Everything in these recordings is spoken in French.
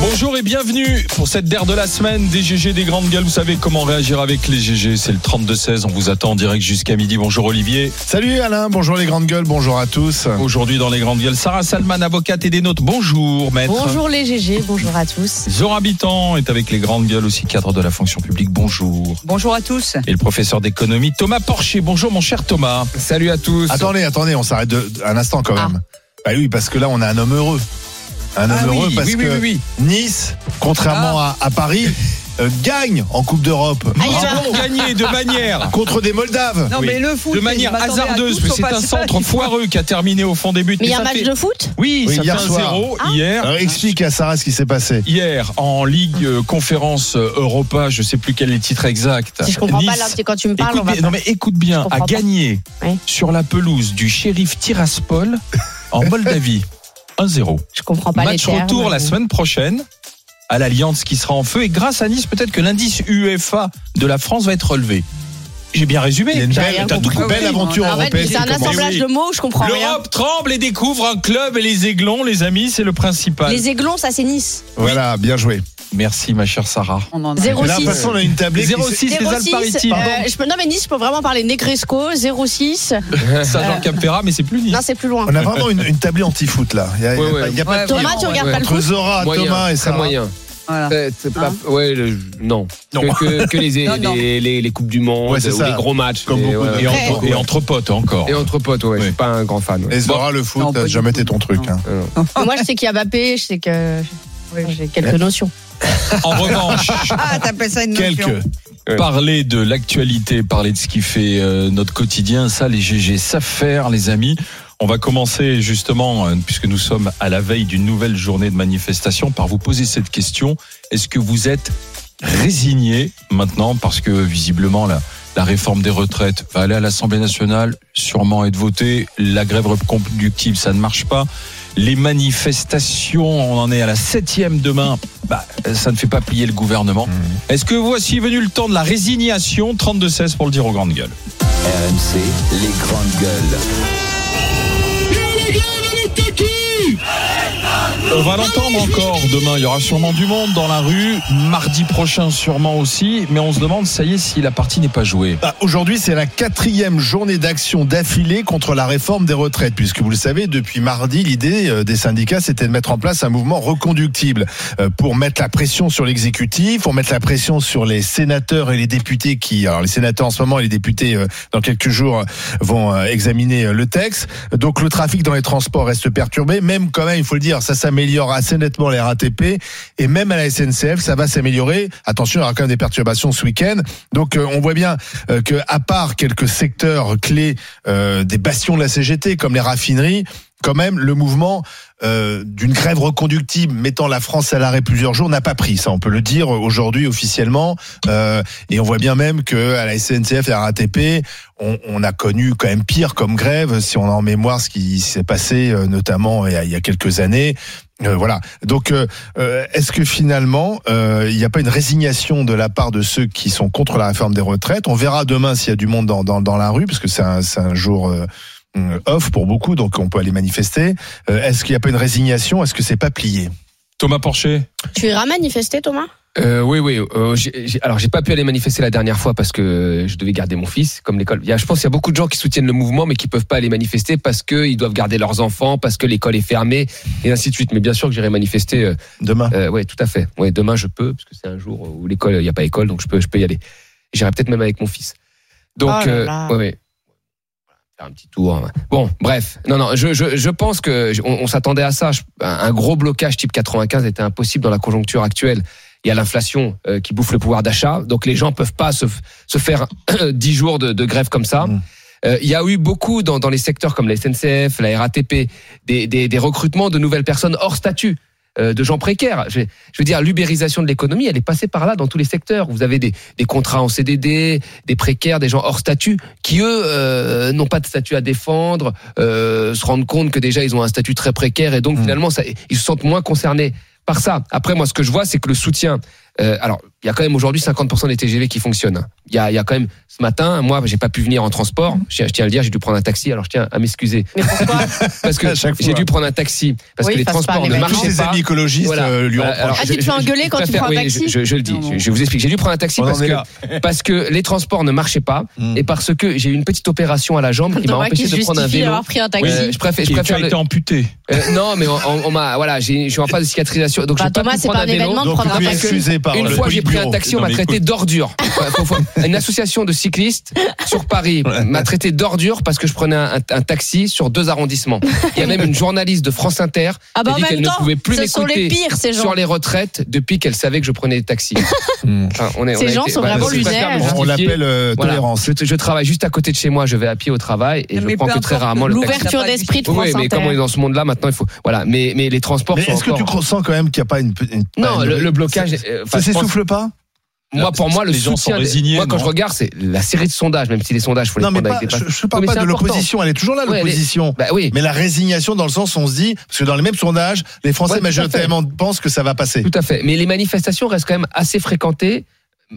Bonjour et bienvenue pour cette DER de la semaine des GG des grandes gueules. Vous savez comment réagir avec les GG. C'est le 32-16. On vous attend en direct jusqu'à midi. Bonjour Olivier. Salut Alain, bonjour les grandes gueules, bonjour à tous. Aujourd'hui dans les grandes gueules, Sarah Salman, avocate et des nôtres. Bonjour maître. Bonjour les GG, bonjour à tous. Zora Habitant est avec les grandes gueules aussi, cadre de la fonction publique. Bonjour. Bonjour à tous. Et le professeur d'économie Thomas Porcher. Bonjour mon cher Thomas. Salut à tous. Attendez, attendez, on s'arrête de- un instant quand même. Bah oui, parce que là on a un homme heureux. Un homme Ah oui, heureux parce oui, oui, que oui, Nice, contrairement à, à Paris, euh, gagne en Coupe d'Europe. Bravo, gagné de manière. Contre des Moldaves. Non Oui. mais le foot, de manière hasardeuse, c'est un centre foireux qui a terminé au fond des buts. Mais il y a un match fait- de foot? Oui, Oui, ça hier fait soir. 1-0 hier. Alors explique à Sarah ce qui s'est passé. Hier, en Ligue euh, Conférence euh, Europa, je sais plus quel est le titre exact. Si je comprends pas là, c'est quand tu me parles, écoute on va bien, pas- non mais écoute bien, a gagné Oui. sur la pelouse du shérif Tiraspol en Moldavie 1-0. Je comprends pas les Match termes. retour la semaine prochaine à l'Alliance qui sera en feu et grâce à Nice, peut-être que l'indice UEFA de la France va être relevé. J'ai bien résumé. Il y a une belle, compris. une belle aventure En fait, européenne. c'est un assemblage Oui. de mots, je comprends rien. L'Europe tremble et découvre un club et les aiglons, les amis, c'est le principal. Les aiglons, ça c'est Nice. Voilà, bien joué. Merci ma chère Sarah. Là, de toute 06. façon, on a une tablée. qui s'est- 06 les 06, Alpes-Maritimes. euh, je peux, non mais Nice, je peux vraiment parler Negresco, 06. Saint-Jean Cap Ferrat, mais c'est plus Nice. Non, c'est plus loin. On a vraiment une, une tablée anti-foot là. Il y a, a Ouais, pas- ouais. y a pas de Thomas, tu regardes ouais. pas le Entre foot Zora, Moyen, Thomas et Sarah. moyen. C'est pas- Hein ouais, le- non. Non. Que, que- que les, Non, non. les, les, les coupes du monde Ouais, ou ça. les gros matchs. Comme Et, ouais, Et, ouais. entre, et entre potes encore. Et entre potes, ouais. Je suis pas un grand fan. ouais. Et Zora, le foot, Non, du jamais été ton truc. Non. hein. Non. Moi, je sais qu'il y a Mbappé, je sais que ouais, j'ai quelques notions. En revanche, Ah, t'appelles ça une notion Quelques. Ouais. parler de l'actualité, parler de ce qui fait euh, notre quotidien, ça les GG savent faire les amis. On va commencer justement, euh, puisque nous sommes à la veille d'une nouvelle journée de manifestation, par vous poser cette question. Est-ce que vous êtes résigné maintenant? Parce que visiblement la, la réforme des retraites va aller à l'Assemblée nationale, sûrement être votée, la grève reconductible, ça ne marche pas. Les manifestations, on en est à la septième demain, bah, ça ne fait pas plier le gouvernement. Est-ce que voici venu le temps de la résignation? 32-16 pour le dire aux grandes gueules. RMC, les grandes gueules. On va l'entendre encore demain. Il y aura sûrement du monde dans la rue. Mardi prochain, sûrement aussi. Mais on se demande, ça y est, si la partie n'est pas jouée. Bah, Aujourd'hui, c'est la quatrième journée d'action d'affilée contre la réforme des retraites, puisque vous le savez, depuis mardi, l'idée euh, des syndicats, c'était de mettre en place un mouvement reconductible euh, pour mettre la pression sur l'exécutif, pour mettre la pression sur les sénateurs et les députés qui, alors les sénateurs en ce moment et les députés euh, dans quelques jours vont examiner le texte. Donc le trafic dans les transports reste perturbé, même quand même, il faut le dire, ça s'améliore assez nettement les RATP et même à la SNCF, ça va s'améliorer. Attention, il y aura quand même des perturbations ce week-end. Donc euh, on voit bien euh, que à part quelques secteurs clés euh, des bastions de la CGT comme les raffineries, quand même le mouvement euh, d'une grève reconductible mettant la France à l'arrêt plusieurs jours n'a pas pris. Ça, on peut le dire aujourd'hui officiellement. Euh, et on voit bien même que à la SNCF et à la RATP, on, on a connu quand même pire comme grève, si on a en mémoire ce qui s'est passé euh, notamment il y, a, il y a quelques années. Euh, voilà. Donc, euh, euh, est-ce que finalement, euh, il n'y a pas une résignation de la part de ceux qui sont contre la réforme des retraites? On verra demain s'il y a du monde dans, dans, dans la rue, parce que c'est un, un jour off pour beaucoup, donc on peut aller manifester. Euh, est-ce qu'il n'y a pas une résignation? Est-ce que c'est pas plié? Thomas Porcher Tu iras manifester, Thomas? Euh, oui, oui. euh, j'ai- j'ai- alors, j'ai pas pu aller manifester la dernière fois parce que je devais garder mon fils, comme l'école. Il y a- Je pense qu'il y a beaucoup de gens qui soutiennent le mouvement, mais qui peuvent pas aller manifester parce qu'ils doivent garder leurs enfants, parce que l'école est fermée, et ainsi de suite. Mais bien sûr que j'irai manifester. Euh, demain euh, ouais, tout à fait. Ouais, demain je peux, parce que c'est un jour où l'école, il n'y a pas école, donc je peux, je peux y aller. J'irai peut-être même avec mon fils. Donc, Oh là euh, là. ouais, ouais. Un petit tour. Bon, bref. Non, non, je, je, je pense que on, on s'attendait à ça. Un gros blocage type 95 était impossible dans la conjoncture actuelle. Il y a l'inflation euh, qui bouffe le pouvoir d'achat, donc les gens peuvent pas se, se faire 10 jours de, de grève comme ça. Mm. Euh, il y a eu beaucoup dans, dans les secteurs comme la SNCF, la RATP, des, des, des recrutements de nouvelles personnes hors statut. Euh, de gens précaires. Je, je veux dire, l'ubérisation de l'économie, elle est passée par là dans tous les secteurs. Vous avez des, des contrats en CDD, des précaires, des gens hors statut, qui eux euh, n'ont pas de statut à défendre, euh, se rendent compte que déjà ils ont un statut très précaire et donc Mm. finalement ça, ils se sentent moins concernés par ça. Après, moi, ce que je vois, c'est que le soutien Euh, alors, il y a quand même aujourd'hui 50% des TGV qui fonctionnent. Il y a, il y a quand même ce matin, moi, j'ai pas pu venir en transport. Je, je tiens à le dire, j'ai dû prendre un taxi. Alors, je tiens à m'excuser Mais pourquoi parce que j'ai dû prendre un taxi parce Oui, que les transports ne marchaient ses pas. amis écologistes Voilà. euh, lui Voilà, reprochent. alors, Ah, tu te fais engueuler quand tu préfère- prends un oui, taxi je, je le dis, Non. je, je vous explique. J'ai dû prendre un taxi On parce que, parce que les transports ne marchaient pas Mm. et parce que j'ai eu une petite opération à la jambe qui m'a Thomas empêché qui de prendre un justifie vélo. d'avoir pris un taxi. Euh, je préfère, je Qui- tu préfère as été amputé. euh, non, mais on, m'a, voilà, je suis en phase de cicatrisation, donc Bah, j'ai pas Thomas, c'est pas un événement de prendre un taxi. Une le fois, j'ai pris un taxi, on m'a traité d'ordure. Une association de cyclistes sur Paris m'a traité d'ordure parce que je prenais un, un taxi sur deux arrondissements. Il y a même une journaliste de France Inter Ah bah qui a en dit qu'elle même ne pouvait plus les m'écouter sur les retraites depuis qu'elle savait que je prenais des taxis. Mm. Enfin, on est- Ces gens été- sont vraiment lunaires. On l'appelle euh, Voilà. tolérance. Je, je travaille juste à côté de chez moi, je vais à pied au travail et je mais prends que très rarement le taxi. L'ouverture d'esprit de France oui, mais Inter. comme on est dans ce monde-là, maintenant il faut. Voilà, mais mais les transports Mais sont est-ce que tu sens quand même qu'il n'y a pas une. Non, le, blocage. Ça, euh, s'essouffle pas? Moi, pour moi, le Les gens sont résignés, moi, quand je regarde, c'est la série de sondages, même si les sondages, faut les Non, mais prendre pas, avec des je, je parle pas de l'opposition. Elle est toujours là, Ouais, l'opposition. Bah oui, Mais la résignation, dans le sens, on se dit, parce que dans les mêmes sondages, les Français Ouais, majoritairement pensent que ça va passer. tout à fait. Mais les manifestations restent quand même assez fréquentées.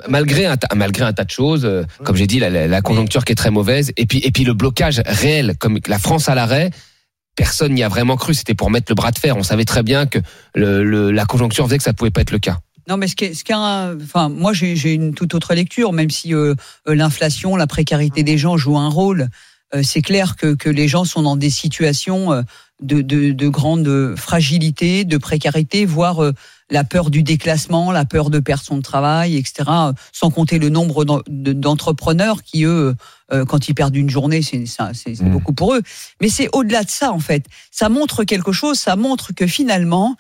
Malgré un, tas- malgré un tas de choses, euh, comme j'ai dit, la, la- la conjoncture qui est très mauvaise, et puis, et puis le blocage réel, comme la France à l'arrêt, personne n'y a vraiment cru. C'était pour mettre le bras de fer. On savait très bien que le, le- la conjoncture faisait que ça pouvait pas être le cas. Non, mais ce qui est, ce qui enfin, moi j'ai j'ai une toute autre lecture, même si euh, euh, l'inflation, la précarité des gens jouent un rôle. euh, c'est clair que, que les gens sont dans des situations euh, de, de, de grande fragilité, de précarité, voire euh, la peur du déclassement, la peur de perdre son travail, etc. Sans compter le nombre d'en- de- d'entrepreneurs qui, eux, euh, quand ils perdent une journée, c'est ça- c'est- c'est Mm. beaucoup pour eux. Mais c'est au-delà de ça, en fait. Ça montre quelque chose, ça montre que finalement,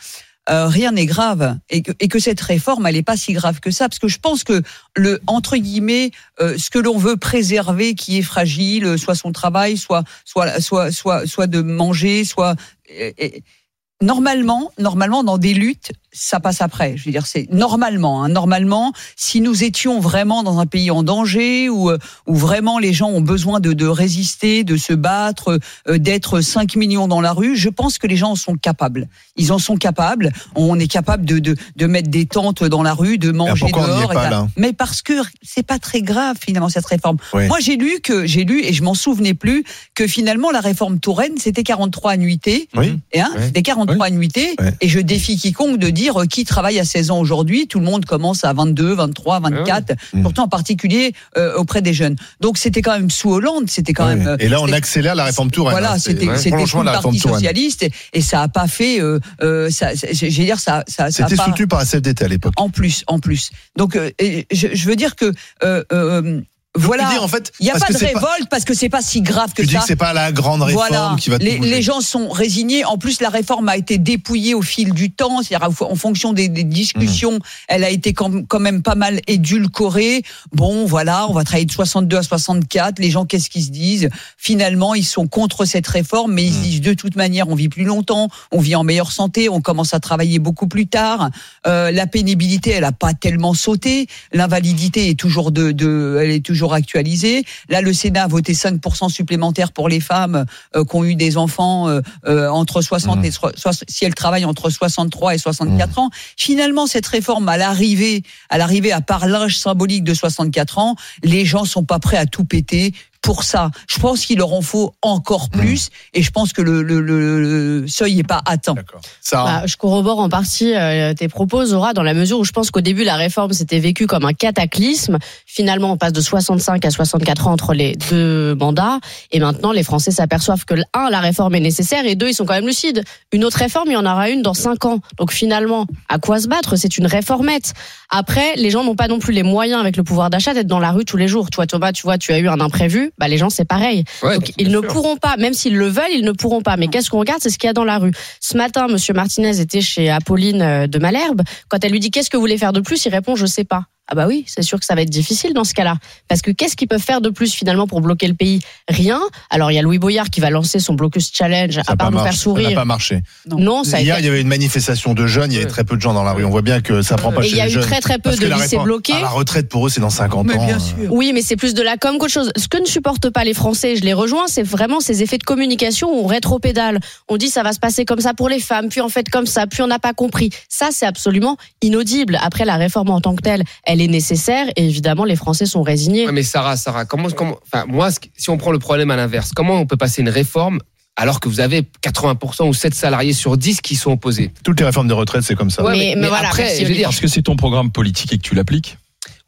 euh, rien n'est grave et que, et que cette réforme elle n'est pas si grave que ça parce que je pense que le entre guillemets euh, ce que l'on veut préserver qui est fragile soit son travail soit soit soit soit soit de manger soit normalement normalement dans des luttes ça passe après je veux dire c'est normalement hein, normalement si nous étions vraiment dans un pays en danger où euh, où vraiment les gens ont besoin de, de résister de se battre euh, d'être 5 millions dans la rue je pense que les gens en sont capables ils en sont capables. On est capable de, de, de mettre des tentes dans la rue, de manger n'y est dehors. pas, là Mais parce que c'est pas très grave finalement cette réforme. Oui. Moi j'ai lu que j'ai lu et je m'en souvenais plus que finalement la réforme Touraine c'était 43 annuités. Oui. Et hein, Ouais. c'était 43 annuités. Ouais. Et je défie quiconque de dire euh, qui travaille à 16 ans aujourd'hui. Tout le monde commence à 22, 23, 24. Mm. Pourtant en particulier euh, auprès des jeunes. Donc c'était quand même sous Hollande. C'était quand Ouais. même. euh, Et là, on accélère la réforme Touraine. voilà, hein. C'était le Parti socialiste et, et ça a pas fait. Euh, euh, ça, veux dire, ça, ça, ça a C'était pas- soutenu par la CFDT à l'époque. en plus, en plus. Donc, euh, je, je veux dire que euh, euh, voilà. Dis, en fait, Il n'y a pas de révolte parce que c'est pas si grave que Tu dis ça. que c'est pas la grande réforme Voilà, qui va tout les, bouger. les gens sont résignés. En plus, la réforme a été dépouillée au fil du temps, c'est-à-dire en fonction des, des discussions, elle a été quand même pas mal édulcorée. Bon, voilà, on va travailler de 62 à 64. Les gens, qu'est-ce qu'ils se disent? Finalement, ils sont contre cette réforme, mais ils se disent de toute manière, on vit plus longtemps, on vit en meilleure santé, on commence à travailler beaucoup plus tard. Euh, la pénibilité, elle a pas tellement sauté. L'invalidité est toujours de, de, elle est toujours actualisée. Là, le Sénat a voté 5% supplémentaires pour les femmes euh, qui ont eu des enfants euh, euh, entre 60 Mmh. et so- so- si elles travaillent entre 63 et 64 ans. Finalement, cette réforme, à l'arrivée, à l'arrivée à part l'âge symbolique de 64 ans, les gens sont pas prêts à tout péter. Pour ça, je pense qu'il leur en faut encore Mmh. plus, et je pense que le, le, le- le seuil n'est pas atteint. D'accord. Ça, Bah, je corrobore en partie euh, tes propos, Zora, dans la mesure où je pense qu'au début, la réforme s'était vécue comme un cataclysme. Finalement, on passe de 65 à 64 ans entre les deux mandats. Et maintenant, les Français s'aperçoivent que, un, la réforme est nécessaire, et deux, ils sont quand même lucides. Une autre réforme, il y en aura une dans cinq ans. Donc finalement, à quoi se battre? C'est une réformette. Après, les gens n'ont pas non plus les moyens, avec le pouvoir d'achat, d'être dans la rue tous les jours. Toi, Thomas, tu vois, tu as eu un imprévu. Bah, les gens, c'est pareil. Ouais, Donc ils ne pourront pas, même s'ils le veulent, ils ne pourront pas. Mais qu'est-ce qu'on regarde? C'est ce qu'il y a dans la rue. Ce matin, Monsieur Martinez était chez Apolline euh, de Malherbe. Quand elle lui dit qu'est-ce que vous voulez faire de plus, il répond je sais pas. Ah bah oui, c'est sûr que ça va être difficile dans ce cas-là. Parce que qu'est-ce qu'ils peuvent faire de plus finalement pour bloquer le pays? Rien. Alors il y a Louis Boyard qui va lancer son blocus challenge, Ça à part pas nous faire marché. Ça n'a sourire. pas marché. Non, ça a Hier, été il y avait une manifestation de jeunes, il y avait Ouais. très peu de gens dans la rue. On voit bien que ça prend pas Et chez il y a les eu très très peu de lycées bloqués. La retraite pour eux, c'est dans 50 Mais ans. bien euh. sûr. Oui, mais c'est plus de la com qu'autre chose. Ce que ne supportent pas les Français, je les rejoins, c'est vraiment ces effets de communication où on rétropédale. On dit ça va se passer comme ça pour les femmes, puis en fait comme ça, puis on n'a pas compris. Ça, c'est absolument inaudible. Après, la réforme en tant que telle, elle est nécessaire et évidemment, les Français sont résignés. Ouais, mais Sarah, Sarah, comment, comment, enfin, moi, si on prend le problème à l'inverse, comment on peut passer une réforme alors que vous avez 80% ou 7 salariés sur 10 qui sont opposés? Toutes les réformes de retraite, c'est comme ça. Ouais, Mais- mais voilà, après, merci, je veux Olivier. dire, Parce que c'est ton programme politique et que tu l'appliques.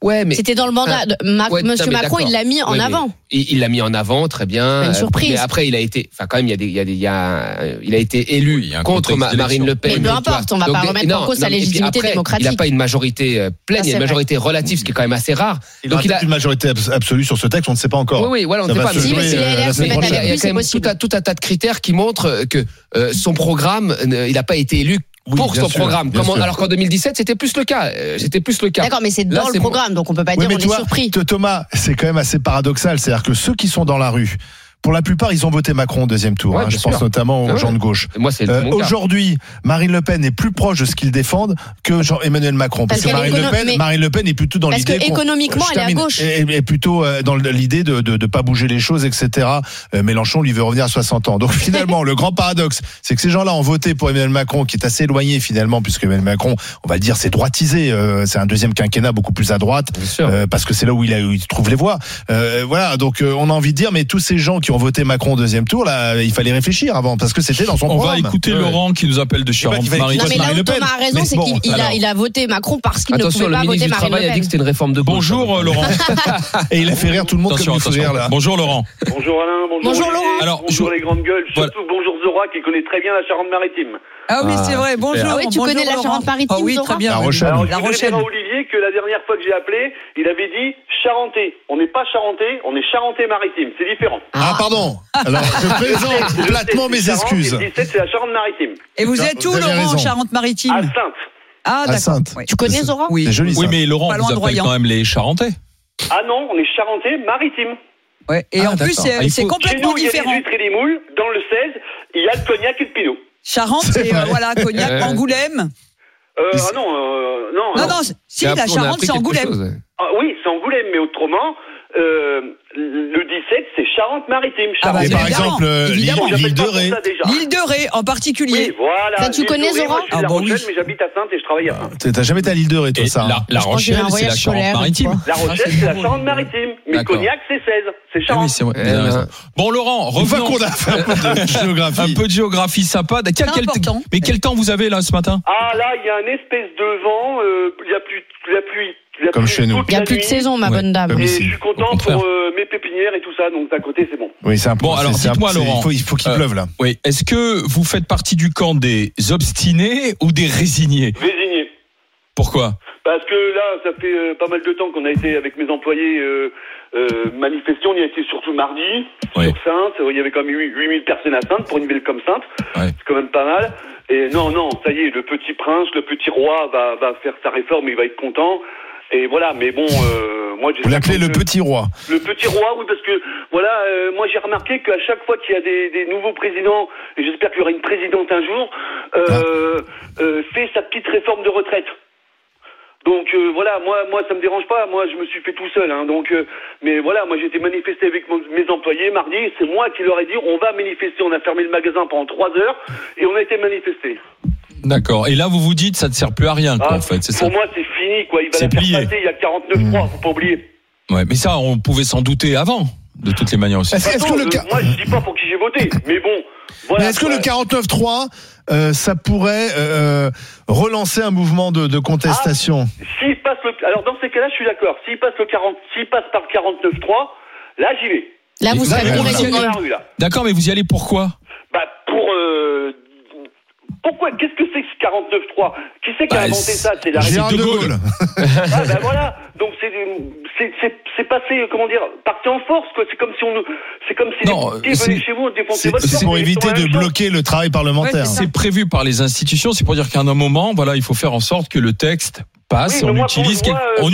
Ouais, mais C'était dans le mandat. Ouais, Monsieur Macron, il l'a mis en Ouais, avant. il l'a mis en avant, très bien. Une Euh, surprise. Mais après, il a été, enfin, quand même, il y a des, il y a des, il y a, euh, il a été élu Oui, a contre Marine. Le Pen. Mais peu Donc, importe, on va pas Donc, remettre non, en cause sa non, légitimité après, démocratique. Il n'a pas une majorité euh, pleine, il y a une vrai. majorité relative, ce qui est quand même assez rare. Il Donc, il a- une majorité abs- absolue sur ce texte, on ne sait pas encore. Oui, oui, voilà, on ne sait pas. Si, mais euh, il y a, quand même tout un, tas de critères qui montrent que euh, son programme, euh, il n'a pas été élu Oui, pour son sûr, programme. Comment- alors qu'en 2017, c'était plus le cas. Euh, C'était plus le cas. D'accord, mais c'est Là, dans le bon. programme, donc on peut pas Oui, dire on tu est surpris. Thomas, c'est quand même assez paradoxal. C'est-à-dire que ceux qui sont dans la rue, pour la plupart, ils ont voté Macron au deuxième tour. Ouais, hein. je pense sûr. notamment aux Ah ouais. gens de gauche. Moi, c'est Euh. Aujourd'hui, Marine Le Pen est plus proche de ce qu'ils défendent que Jean Emmanuel Macron. Parce, Parce que Marine est Le, Pen, mais- Marine Le Pen est plutôt dans Parce que l'idée. économiquement, elle est à gauche. Et, et plutôt euh, dans l'idée de de, de pas bouger les choses, etc. Euh, Mélenchon lui veut revenir à 60 ans. Donc finalement, le grand paradoxe, c'est que ces gens-là ont voté pour Emmanuel Macron, qui est assez éloigné finalement, puisque Emmanuel Macron, on va le dire, c'est droitisé. Euh, c'est un deuxième quinquennat beaucoup plus à droite. Bien sûr. Euh, parce que c'est là où il, a, où il trouve les voix. Euh, voilà, donc euh, on a envie de dire, mais tous ces gens qui ont voté Macron au deuxième tour, là, il fallait réfléchir avant, parce que c'était dans son On va programme. écoute Ouais. Laurent qui nous appelle de qu'il fallait Charente-Maritime. Non, mais là où Pen. Thomas a raison, c'est bon, qu'il il a, il a voté Macron parce qu'il ne pouvait le pas voter Marine Le a dit Pen. que c'était une réforme de gauche. Bonjour euh, Laurent. Et il a fait rire tout le monde attention, comme il faut rire là. Bonjour Laurent. Bonjour Alain, bonjour, Bonjour, Laurent. Alors, bonjour je- les grandes gueules, Voilà. surtout bonjour Zora qui connaît très bien la Charente-Maritime. Ah oui, Ah, c'est vrai. super. Bonjour. Ah oui, tu connais la. Charente-Maritime, Ah oui, très bien. La. Rochelle. La Rochelle. dire à Olivier que la dernière fois que j'ai appelé, il avait dit Charentais. On n'est pas Charentais, on est Charentais-Maritime, c'est différent. Ah pardon. Alors je sais, platement mes excuses. et le 17 c'est la Charente-Maritime. Et vous Vous êtes où, Laurent, en Charente-Maritime À Sainte. Ah, d'accord. Oui. Tu connais Zora Oui. C'est joli Oui, mais Laurent vous Royan. quand même les Charentais. Ah non, on est Charentais-Maritime. Ouais. Et Ah, en plus, c'est Ah, faut- complètement nous, il y a différent. les et les moules. Dans le 16, il y a le cognac et le pinot. Charente, c'est euh, voilà, Cognac. Euh, Angoulême. ah non, euh, non, Non, non. non, si, la Charente, c'est Angoulême. chose. Ah oui, c'est Angoulême, mais autrement, euh, le 17, c'est Charente-Maritime. Ah bah, Charente. par exemple, euh, l'île de Ré. L'île de Ré, en Oui, particulier. voilà. Ça, tu l'île connais, de Ré, Zora Moi, je suis de Ah La bah Rochelle, oui. mais j'habite à Sainte et je travaille à Sainte. T'as t'as jamais été à l'île de Ré, toi, Et ça hein la, la un Rochelle, c'est la Charente-Maritime. fois. La Rochelle, c'est la Charente-Maritime. Mais. Cognac, c'est 16. C'est Ah oui, Charente. c'est vrai. Eh ben. Bon Laurent, revenons. qu'on a fait un peu de Un géographie. peu de géographie sympa. Quel, quel- mais quel temps vous avez là ce matin? Ah là, il y a un espèce de vent. euh, Il y a plus Comme chez nous. Il n'y a plus de saison, ma Ouais. bonne dame. Comme je suis content pour euh, mes pépinières et tout ça, donc d'un côté c'est bon. Oui, c'est un Bon, alors, dites-moi, Laurent. Il faut, il faut qu'il Euh, pleuve là. Oui. Est-ce que vous faites partie du camp des obstinés ou des résignés? Résigné. Pourquoi? Parce que là, ça fait euh, pas mal de temps qu'on a été avec mes employés euh, euh, manifester. On y a été surtout mardi Ouais. sur Sainte. Il y avait quand même 8000 personnes à Sainte pour une ville comme Sainte. C'est quand même pas mal. Et non, non, ça y est, le petit prince, le petit roi va, va faire sa réforme, il va être content. Et voilà, mais bon, euh, moi j'ai Vous l'appelez le 52 petit roi. Le petit roi, oui, parce que voilà, euh, moi j'ai remarqué qu'à chaque fois qu'il y a des, des nouveaux présidents, et j'espère qu'il y aura une présidente un jour, euh, euh, fait sa petite réforme de retraite. Donc euh, voilà, moi, moi ça me dérange pas. Moi, je me suis fait tout seul. Hein, donc, euh, mais voilà, moi j'ai été manifester avec mon- mes employés mardi. C'est moi qui leur ai dit, on va manifester. On a fermé le magasin pendant trois heures et on a été manifester. D'accord. Et là, vous vous dites, ça ne sert plus à rien, quoi, Ah, en fait, c'est ça pour moi, c'est fini, quoi. Il va C'est la faire plié. passer. Il y a 49.3, faut pas oublier. Ouais, mais ça, on pouvait s'en douter avant, de toutes les manières aussi. Est-ce est-ce que le euh, ca- Moi, je dis pas pour qui j'ai voté, mais bon. Voilà, Mais est-ce que le quoi. 49.3, euh, ça pourrait euh, relancer un mouvement de, de contestation? S'il passe le, alors dans ces cas-là, je suis d'accord. S'il passe le 40, s'il passe par le 49.3, là, j'y vais. Là, vous Là, serez là. D'accord, mais vous y allez pourquoi Bah, pour, euh, pourquoi, qu'est-ce que c'est que ce 49.3? Qui c'est qui a Bah, inventé ça? C'est la Gérard de de Gaulle. Ah, bah voilà. Donc c'est, c'est, c'est, c'est passé, comment dire, parti en force, quoi. C'est comme si on, c'est comme si Non, les venaient chez vous, défoncer votre c'est pour éviter de bloquer le travail parlementaire. Ouais. C'est prévu par les institutions, c'est pour dire qu'à un moment, voilà, il faut faire en sorte que le texte passe, Oui, mais on utilise, on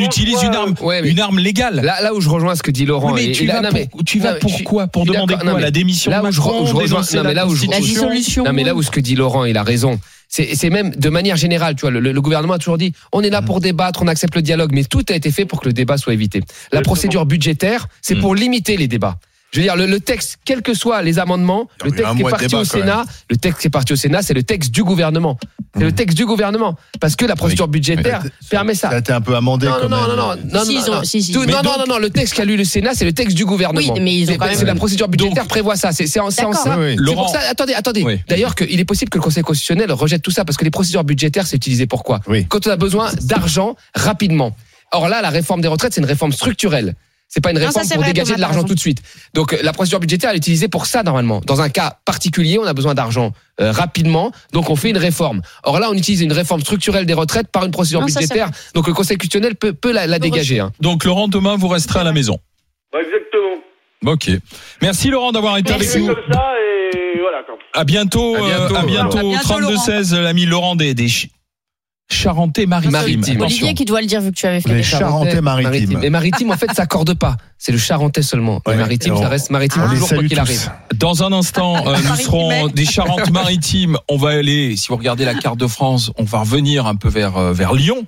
une arme, Ouais, mais- une arme légale. Là, là où je rejoins ce que dit Laurent. Oui, mais et- tu et là- vas, non, mais- pour, tu vas non, mais je suis- pourquoi Pour demander quoi? Non, mais La démission là de où je, Macron, où je rejoins, dénoncer non, mais là où je, La Constitution dissolution. non, mais là où ce que dit Laurent, il a raison. C'est même de manière générale, tu vois, le, le gouvernement a toujours dit, on est là pour débattre, on accepte le dialogue, mais tout a été fait pour que le débat soit évité. La procédure budgétaire, c'est Mm. pour limiter les débats. Je veux dire, le, le texte, quels que soient les amendements, Il le texte qui est parti débat, au Sénat, le texte qui est parti au Sénat, c'est le texte du gouvernement. C'est le texte du gouvernement. Parce que la procédure budgétaire permet ça. Ça a été un peu amendé Non, quand non, non, même. non, non, non, Si, non, ont- non. si, si. Tout- non, non, donc- non, non, le texte qu'a lu le Sénat, c'est le texte du gouvernement. Oui, mais ils ont quand même- c'est la procédure budgétaire Donc- prévoit ça. C'est c'est en, en D'accord. ça. Oui, oui. C'est Laurent. pour ça. Attendez, attendez. Oui. D'ailleurs, qu'il est possible que le Conseil constitutionnel rejette tout ça parce que les procédures budgétaires, c'est utilisé pour quoi? Oui. Quand on a besoin d'argent rapidement. Or là, la réforme des retraites, c'est une réforme structurelle. C'est pas une Non, réforme ça, pour vrai, dégager Thomas, de l'argent tout de suite. Donc euh, la procédure budgétaire elle est utilisée pour ça normalement. Dans un cas particulier, on a besoin d'argent euh, rapidement, donc on fait une réforme. Or là, on utilise une réforme structurelle des retraites par une procédure Non, ça, c'est budgétaire. Donc le Conseil constitutionnel peut, peut la, la dégager. hein. Donc Laurent, demain, vous resterez à la maison. Bah, exactement. Ok. Merci Laurent d'avoir été Merci. avec nous. comme ça et voilà. Quoi. À bientôt, À bientôt, euh, à bientôt, À bientôt, 32 16, l'ami Laurent des, des Ch- Charentais-Maritimes. Maritime. Olivier qui doit le dire vu que tu avais fait Les les Charentais-Maritimes. Et maritime, en fait, ça accorde pas. C'est le Charentais seulement. Ouais, le maritime, ça reste maritime toujours quoi qu'il arrive. Dans un instant, euh, nous serons des Charentes-Maritimes. On va aller, si vous regardez la carte de France, on va revenir un peu vers euh, vers Lyon. Vous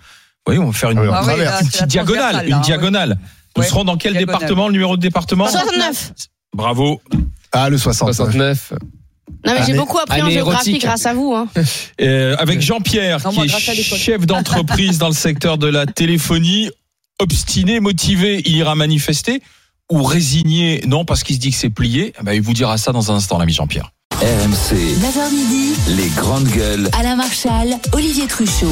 voyez, on va faire une, Ah oui, Ah oui, là, une petite diagonale, transversale, une diagonale. Nous Ouais, serons dans quel diagonale. département Le numéro de département? 69. Bravo. Ah, le 69. 69. Non mais j'ai beaucoup appris en géographie érotique. grâce à vous. Hein. Euh, avec Jean-Pierre, qui moi, est chef d'entreprise dans le secteur de la téléphonie, obstiné, motivé, il ira manifester ou résigné? Non, parce qu'il se dit que c'est plié. Eh ben, il vous dira ça dans un instant, l'ami Jean-Pierre. RMC, 9h midi, les grandes gueules. Alain Marchal, Olivier Truchot.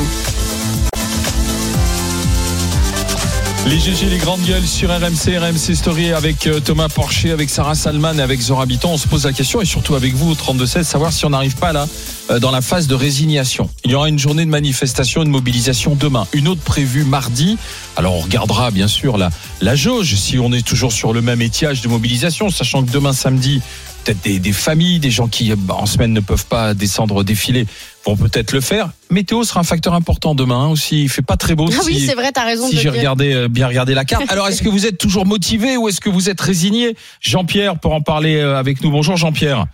Les GG, les grandes gueules sur RMC, RMC Story avec euh, Thomas Porcher, avec Sarah Salman et avec Zora Biton. On se pose la question et surtout avec vous au 32-16, savoir si on n'arrive pas là euh, dans la phase de résignation. Il y aura une journée de manifestation de mobilisation demain. Une autre prévue mardi. Alors on regardera bien sûr la, la jauge si on est toujours sur le même étiage de mobilisation, sachant que demain samedi, peut-être des, des familles, des gens qui bah, en semaine ne peuvent pas descendre défiler vont peut-être le faire. Météo sera un facteur important demain hein, aussi. Il fait pas très beau. Ah oui c'est vrai t'as raison si j'ai regardé euh, bien regardé la carte. Alors est-ce que vous êtes toujours motivé ou est-ce que vous êtes résigné? Jean-Pierre pour en parler euh, avec nous. Bonjour Jean-Pierre.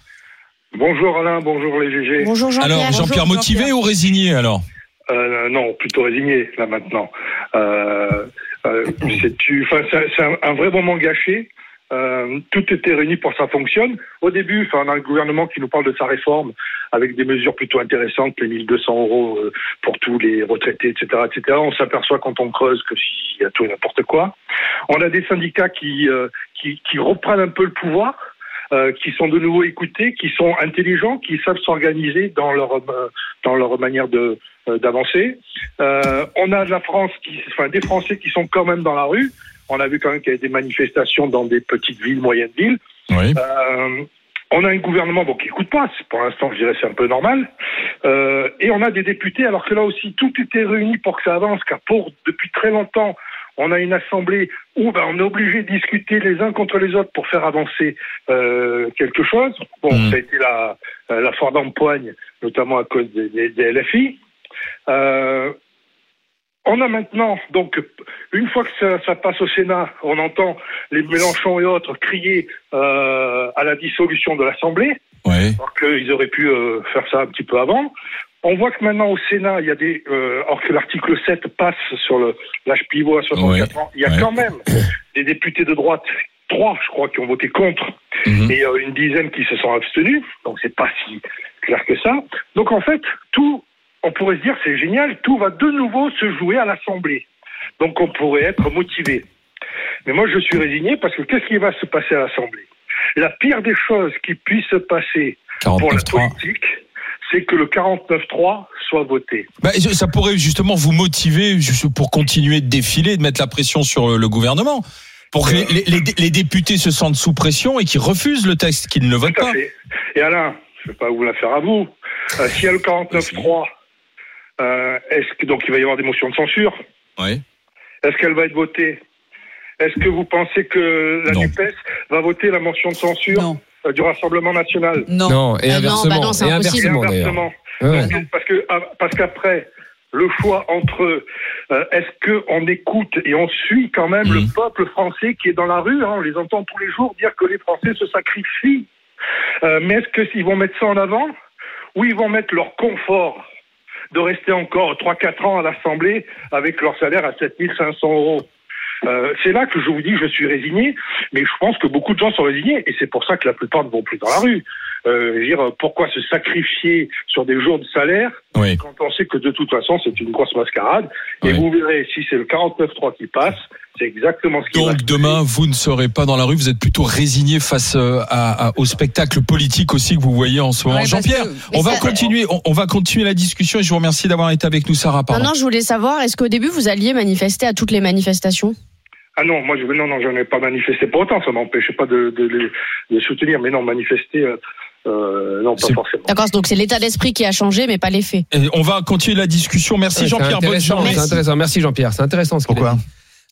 Bonjour Alain, bonjour les GG. Bonjour Alors Jean-Pierre. Jean-Pierre Bonjour, motivé Jean-Pierre. ou résigné alors? Euh, non, plutôt résigné là maintenant. Euh, euh, c'est un vrai moment gâché. Euh, tout était réuni pour que ça fonctionne. Au début, enfin, on a un gouvernement qui nous parle de sa réforme avec des mesures plutôt intéressantes, les 1200 euros euh, pour tous les retraités, etc., etc. On s'aperçoit quand on creuse que s'il y a tout et n'importe quoi. On a des syndicats qui, euh, qui, qui reprennent un peu le pouvoir. euh, qui sont de nouveau écoutés, qui sont intelligents, qui savent s'organiser dans leur euh, dans leur manière de euh, d'avancer. Euh, on a de la France, qui, enfin des Français qui sont quand même dans la rue. On a vu quand même qu'il y avait des manifestations dans des petites villes, moyennes villes. Oui. Euh, on a un gouvernement bon, qui écoute pas, pour l'instant je dirais c'est un peu normal. Euh, et on a des députés, alors que là aussi tout était réuni pour que ça avance, car pour depuis très longtemps on a une assemblée où ben, on est obligé de discuter les uns contre les autres pour faire avancer euh, quelque chose. Bon, Mm. ça a été la, la foire d'empoigne, notamment à cause des, des- des LFI. Euh, on a maintenant, donc, une fois que ça, ça passe au Sénat, on entend les Mélenchon et autres crier euh, à la dissolution de l'Assemblée, Oui. alors qu'ils auraient pu euh, faire ça un petit peu avant. On voit que maintenant au Sénat, il y a des, euh, alors que l'article 7 passe sur le l'âge pivot à 64 ans, il y a Ouais. quand même des députés de droite, trois, je crois, qui ont voté contre, Mhm. et euh, une dizaine qui se sont abstenus. Donc c'est pas si clair que ça. Donc en fait, tout, on pourrait se dire, c'est génial, tout va de nouveau se jouer à l'Assemblée. Donc on pourrait être motivé. Mais moi, je suis résigné parce que qu'est-ce qui va se passer à l'Assemblée? La pire des choses qui puisse se passer pour la 49.3. politique, c'est que le 49-3 soit voté. Bah, ça pourrait justement vous motiver pour continuer de défiler, de mettre la pression sur le, le gouvernement, pour que les, les- députés se sentent sous pression et qu'ils refusent le texte, qu'ils ne le votent pas. fait. Et Alain, je ne vais pas vous la faire à vous. Euh, S'il y a le 49-3, euh, est-ce que donc il va y avoir des motions de censure? Oui. Est-ce qu'elle va être votée? Est-ce que vous pensez que la Non. NUPES va voter la motion de censure Non, euh, du Rassemblement national? Non. Non, et Ah non, inversement. bah non, c'est et impossible. Et inversement d'ailleurs. inversement. Ouais. Parce que- Parce ah, parce qu'après, le choix entre euh, est-ce qu'on écoute et on suit quand même le Mhm. peuple français qui est dans la rue. hein, on les entend tous les jours dire que les Français se sacrifient. Euh, mais est-ce que s'ils vont mettre ça en avant? Ou ils vont mettre leur confort de rester encore 3-4 ans à l'Assemblée avec leur salaire à 7500 euros euh, c'est là que je vous dis je suis résigné, mais je pense que beaucoup de gens sont résignés et c'est pour ça que la plupart ne vont plus dans la rue. Euh, dire, pourquoi se sacrifier sur des jours de salaire Oui. quand on sait que de toute façon c'est une grosse mascarade Et Oui. vous verrez, si c'est le 49-3 qui passe, c'est exactement ce qui va Donc demain, vous ne serez pas dans la rue, vous êtes plutôt résigné face euh, à, à- au spectacle politique aussi que vous voyez en ce moment. Ouais, Jean-Pierre, on va ça- continuer, on, on va continuer la discussion et je vous remercie d'avoir été avec nous, Sarah. Pardon. non, je voulais savoir, est-ce qu'au début, vous alliez manifester à toutes les manifestations? Ah non, moi je non non, j'en ai pas manifesté pour autant, ça m'empêchait pas de, de, les- de les soutenir, mais non manifester, euh, euh, non pas forcément. D'accord, donc c'est l'état d'esprit qui a changé, mais pas les faits. Et on va continuer la discussion. Merci Ouais, Jean-Pierre, bonne intéressant, journée. C'est intéressant. Merci Jean-Pierre. C'est intéressant ce Pourquoi.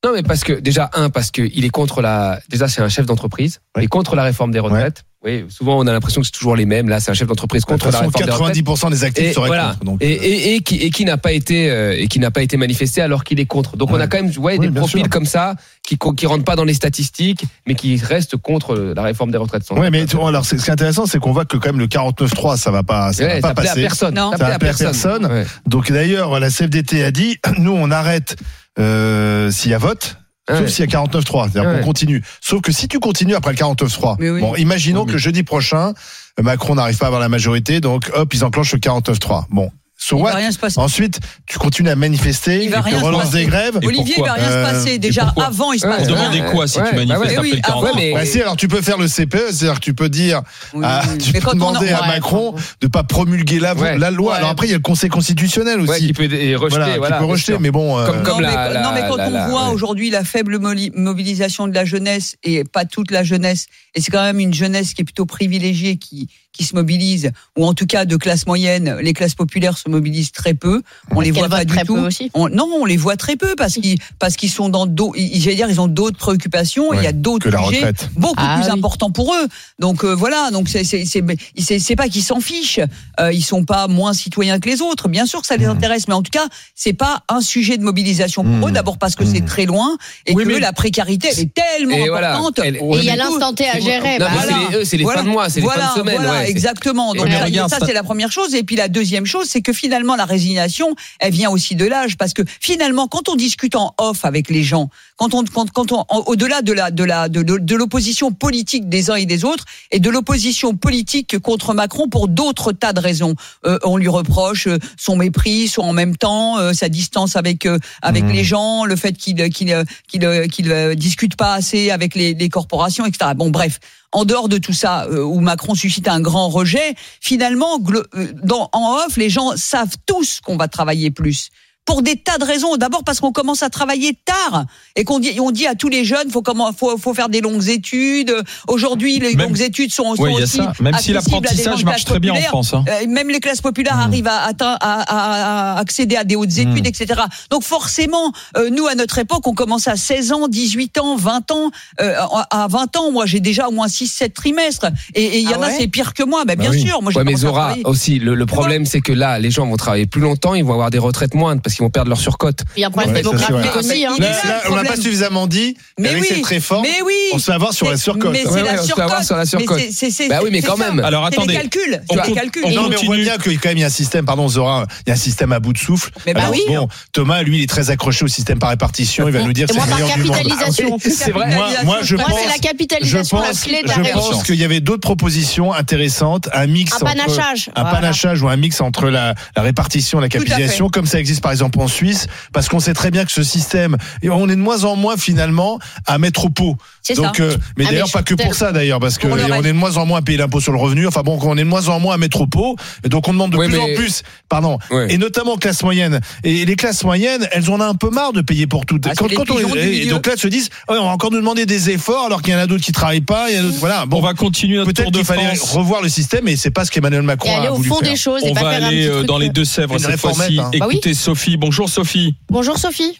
Non, mais parce que déjà un, parce que il est contre la. Déjà, c'est un chef d'entreprise. Oui. Il est contre la réforme des retraites. Oui, souvent on a l'impression que c'est toujours les mêmes. Là, c'est un chef d'entreprise De toute contre la réforme des retraites. 90% des actifs Et seraient voilà. contre. Donc, Et, euh, et, et qui, et qui n'a pas été euh, et qui n'a pas été manifesté alors qu'il est contre. Donc on a quand même ouais, Oui, des profils sûr. comme ça qui qui rentrent pas dans les statistiques, mais qui restent contre la réforme des retraites. Ouais, mais tu vois, alors c'est- ce qui est intéressant, c'est qu'on voit que quand même le 49.3, ça va pas, ça Ouais, va pas plaît à passer. personne. Non. Ça Ça à personne. Ouais. Donc d'ailleurs, la CFDT a dit, nous on arrête euh, s'il y a vote. Sauf Ouais. s'il y a 49.3, c'est-à-dire Ouais. qu'on continue. Sauf que si tu continues après le 49.3, Mais oui. bon, imaginons Oui, mais- que jeudi prochain, Macron n'arrive pas à avoir la majorité, donc hop, ils enclenchent le 49.3. Bon, so Il what? va rien se passer. Ensuite, tu continues à manifester, Il va tu relances passer. des grèves. Et Olivier, il va rien Euh, se passer. et Déjà avant, il se Ouais, passe ouais, rien. demandez quoi si ouais, tu bah manifestes ouais. après Oui, le oui, 49 avant, mais- Bah si, alors tu peux faire le CPE, c'est-à-dire que tu peux dire, Oui, ah, oui. tu Mais peux on en- demander à ouais, Macron de pas promulguer la, Ouais. la loi. Ouais. Alors après, il y a le Conseil constitutionnel aussi. Ouais, qui peut et rejeter. voilà, voilà, tu peux bien rejeter, mais bon. euh, Comme- comme- non, la- mais, la- non, mais quand la- on la- voit ouais. aujourd'hui la faible mobilisation de la jeunesse et pas toute la jeunesse, et c'est quand même une jeunesse qui est plutôt privilégiée, qui, qui se mobilise, ou en tout cas de classe moyenne, les classes populaires se mobilisent très peu. On les voit pas du très tout. peu aussi. On- non, on les voit très peu parce qu'ils parce qu'ils sont dans d'autres. dire, ils ont d'autres préoccupations. Ouais, il y a d'autres sujets beaucoup Ah plus oui. importants pour eux. Donc euh, voilà. Donc c'est c'est pas qu'ils s'en fichent. Euh, ils sont pas moins citoyens que les autres. Bien sûr que ça les Mmh. intéresse, mais en tout cas c'est pas un sujet de mobilisation pour Mmh. eux. D'abord parce que Mmh. c'est très loin et Oui, que mais- la précarité elle est tellement Et voilà. importante. Elle- Et il y a l'instant T à c'est- gérer. Non, bah mais voilà. c'est les, eux, c'est les voilà, fins de mois, c'est les voilà, fins de semaine. Voilà, exactement. Donc ça- c'est la première chose. Et puis la deuxième chose, c'est que finalement la résignation, elle vient aussi de l'âge, parce que finalement, quand on discute en off avec les gens, quand on, quand, quand on, au-delà de la, de la, de, de, de l'opposition politique des uns et des autres, et de l'opposition politique contre Macron pour d'autres tas de raisons, Euh, on lui reproche euh, son mépris, son en même temps, euh, sa distance avec euh, avec Mhm. les gens, le fait qu'il qu'il euh, qu'il euh, qu'il euh, discute pas assez avec les, les corporations, etc. Bon, bref en dehors de tout ça, euh, où Macron suscite un grand rejet, finalement, euh, en off, les gens savent tous qu'on va travailler plus. Pour des tas de raisons. D'abord parce qu'on commence à travailler tard et qu'on dit, on dit à tous les jeunes, faut comment, faut, faut faire des longues études. Aujourd'hui, les Même- longues études sont, sont Oui, il y a aussi ça. Même si l'apprentissage marche très bien en. France. hein. Euh, même les classes populaires Mmh. arrivent à, atteindre- à, à- à accéder à des hautes études, Mmh. etc. Donc forcément, euh, nous à notre époque, on commence à 16 ans, 18 ans, 20 ans. Euh, à 20 ans, moi j'ai déjà au moins 6-7 trimestres. Et et il y Ah en a ouais c'est pire que moi. Ben, Bah bien oui. sûr, moi j'ai Ouais, mais Zora aussi, le, le problème c'est que là, les gens vont travailler plus longtemps, ils vont avoir des retraites moindres parce qu'ils vont perdre leur surcote. Il y a un problème Ouais, démographique aussi. hein. Là, on n'a pas suffisamment dit. Mais avec oui, cette réforme, mais oui. on se fait avoir sur la surcote. Mais c'est Ouais, la ouais, on se fait avoir surcote. sur la surcote. Mais c'est- c'est- c'est- Bah oui, mais quand ça. même. Alors, attendez. les calculs. On non, mais on continue. voit bien qu'il y a quand même il y a un système, pardon Zora, il y a un système à bout de souffle. Mais bah Alors, oui. bon, Thomas, lui, il est très accroché au système par répartition, il va nous dire c'est moi, le meilleur du monde. capitalisation. C'est vrai. Moi, je pense, c'est la capitalisation, la clé de la je pense qu'il y avait d'autres propositions intéressantes, un mix Un panachage. un panachage ou un mix entre la, répartition et la capitalisation, comme ça existe par exemple en Suisse, parce qu'on sait très bien que ce système, on est de moins en moins finalement à mettre au pot. C'est Donc, ça. euh, mais Ah, d'ailleurs mais pas que pour ça d'ailleurs, parce que on est de moins en moins à payer l'impôt sur le revenu. Enfin bon, on est de moins en moins à mettre au pot, et donc on demande de Ouais, plus mais- en plus, pardon, Ouais. et notamment aux classes moyennes. Et les classes moyennes, elles en ont un peu marre de payer pour tout. Ah, pigeons du et donc là, elles se disent, oh, on va encore nous demander des efforts alors qu'il y en a d'autres qui travaillent pas. Il y a d'autres, voilà. Bon, On va continuer notre peut-être tour de qu'il fallait France. revoir le système, et c'est pas ce qu'Emmanuel Macron Et aller a au voulu fond faire. des choses et On pas va aller euh, dans les Deux-Sèvres cette fois-ci. hein. Bah. Écoutez Sophie. Bonjour Sophie. Bonjour Sophie.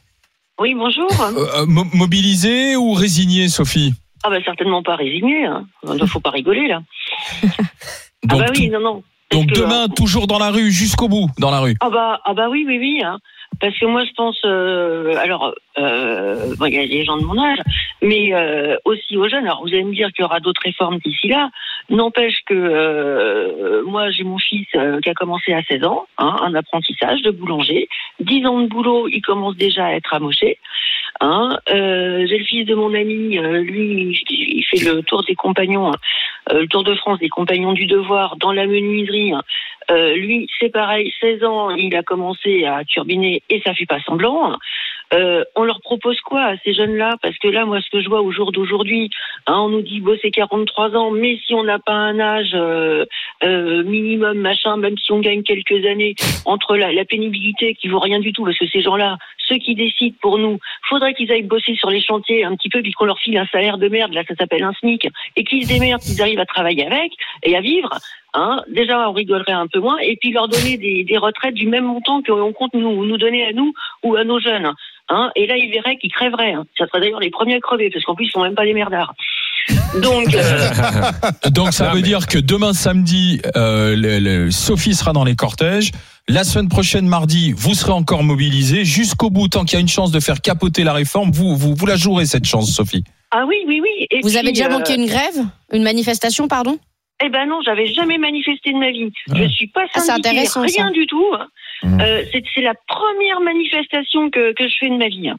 Oui, bonjour. Euh, euh, mo- mobilisée ou résignée Sophie? Ah bah certainement pas résigné. Hein. Il ne faut pas rigoler là. Donc, ah bah oui, non, non. Donc que, demain, toujours dans la rue, jusqu'au bout, dans la rue? Ah bah, ah bah oui, oui, oui. Hein. Parce que moi, je pense, euh, alors, euh, bon, il y a des gens de mon âge, mais euh, aussi aux jeunes. Alors, vous allez me dire qu'il y aura d'autres réformes d'ici là. N'empêche que euh, moi, j'ai mon fils euh, qui a commencé à 16 ans, hein, un apprentissage de boulanger. 10 ans de boulot, il commence déjà à être amoché. Hein. Euh, j'ai le fils de mon ami, euh, lui, il fait le tour des compagnons, hein, euh, le tour de France des compagnons du devoir dans la menuiserie. hein. Euh, lui, c'est pareil, 16 ans, il a commencé à turbiner et ça fait pas semblant. Euh, on leur propose quoi à ces jeunes-là? Parce que là, moi, ce que je vois au jour d'aujourd'hui, hein, on nous dit bosser 43 ans, mais si on n'a pas un âge euh, euh, minimum, machin, même si on gagne quelques années, entre la, la pénibilité qui vaut rien du tout, parce que ces gens-là, ceux qui décident pour nous, faudrait qu'ils aillent bosser sur les chantiers un petit peu, puis qu'on leur file un salaire de merde, là ça s'appelle un SMIC, et qu'ils se démerdent, qu'ils arrivent à travailler avec et à vivre. Hein, déjà, on rigolerait un peu moins, et puis leur donner des, des retraites du même montant qu'on compte nous, nous donner à nous ou à nos jeunes. Hein, et là, ils verraient qu'ils crèveraient. hein. Ça serait d'ailleurs les premiers à crever, parce qu'en plus, ils sont même pas des merdards. Donc, euh, Donc ça veut dire que demain samedi, euh, le- le- Sophie sera dans les cortèges. La semaine prochaine, mardi, vous serez encore mobilisés jusqu'au bout. Tant qu'il y a une chance de faire capoter la réforme, vous, vous, vous la jouerez cette chance, Sophie. ah oui, oui, oui. Et Vous puis, avez déjà euh, manqué une grève? Une manifestation, pardon? Eh ben non, j'avais jamais manifesté de ma vie. Je suis pas Ah, syndiquée, intéressant, rien ça. du tout. Mmh. Euh, c'est la première manifestation que, que je fais de ma vie.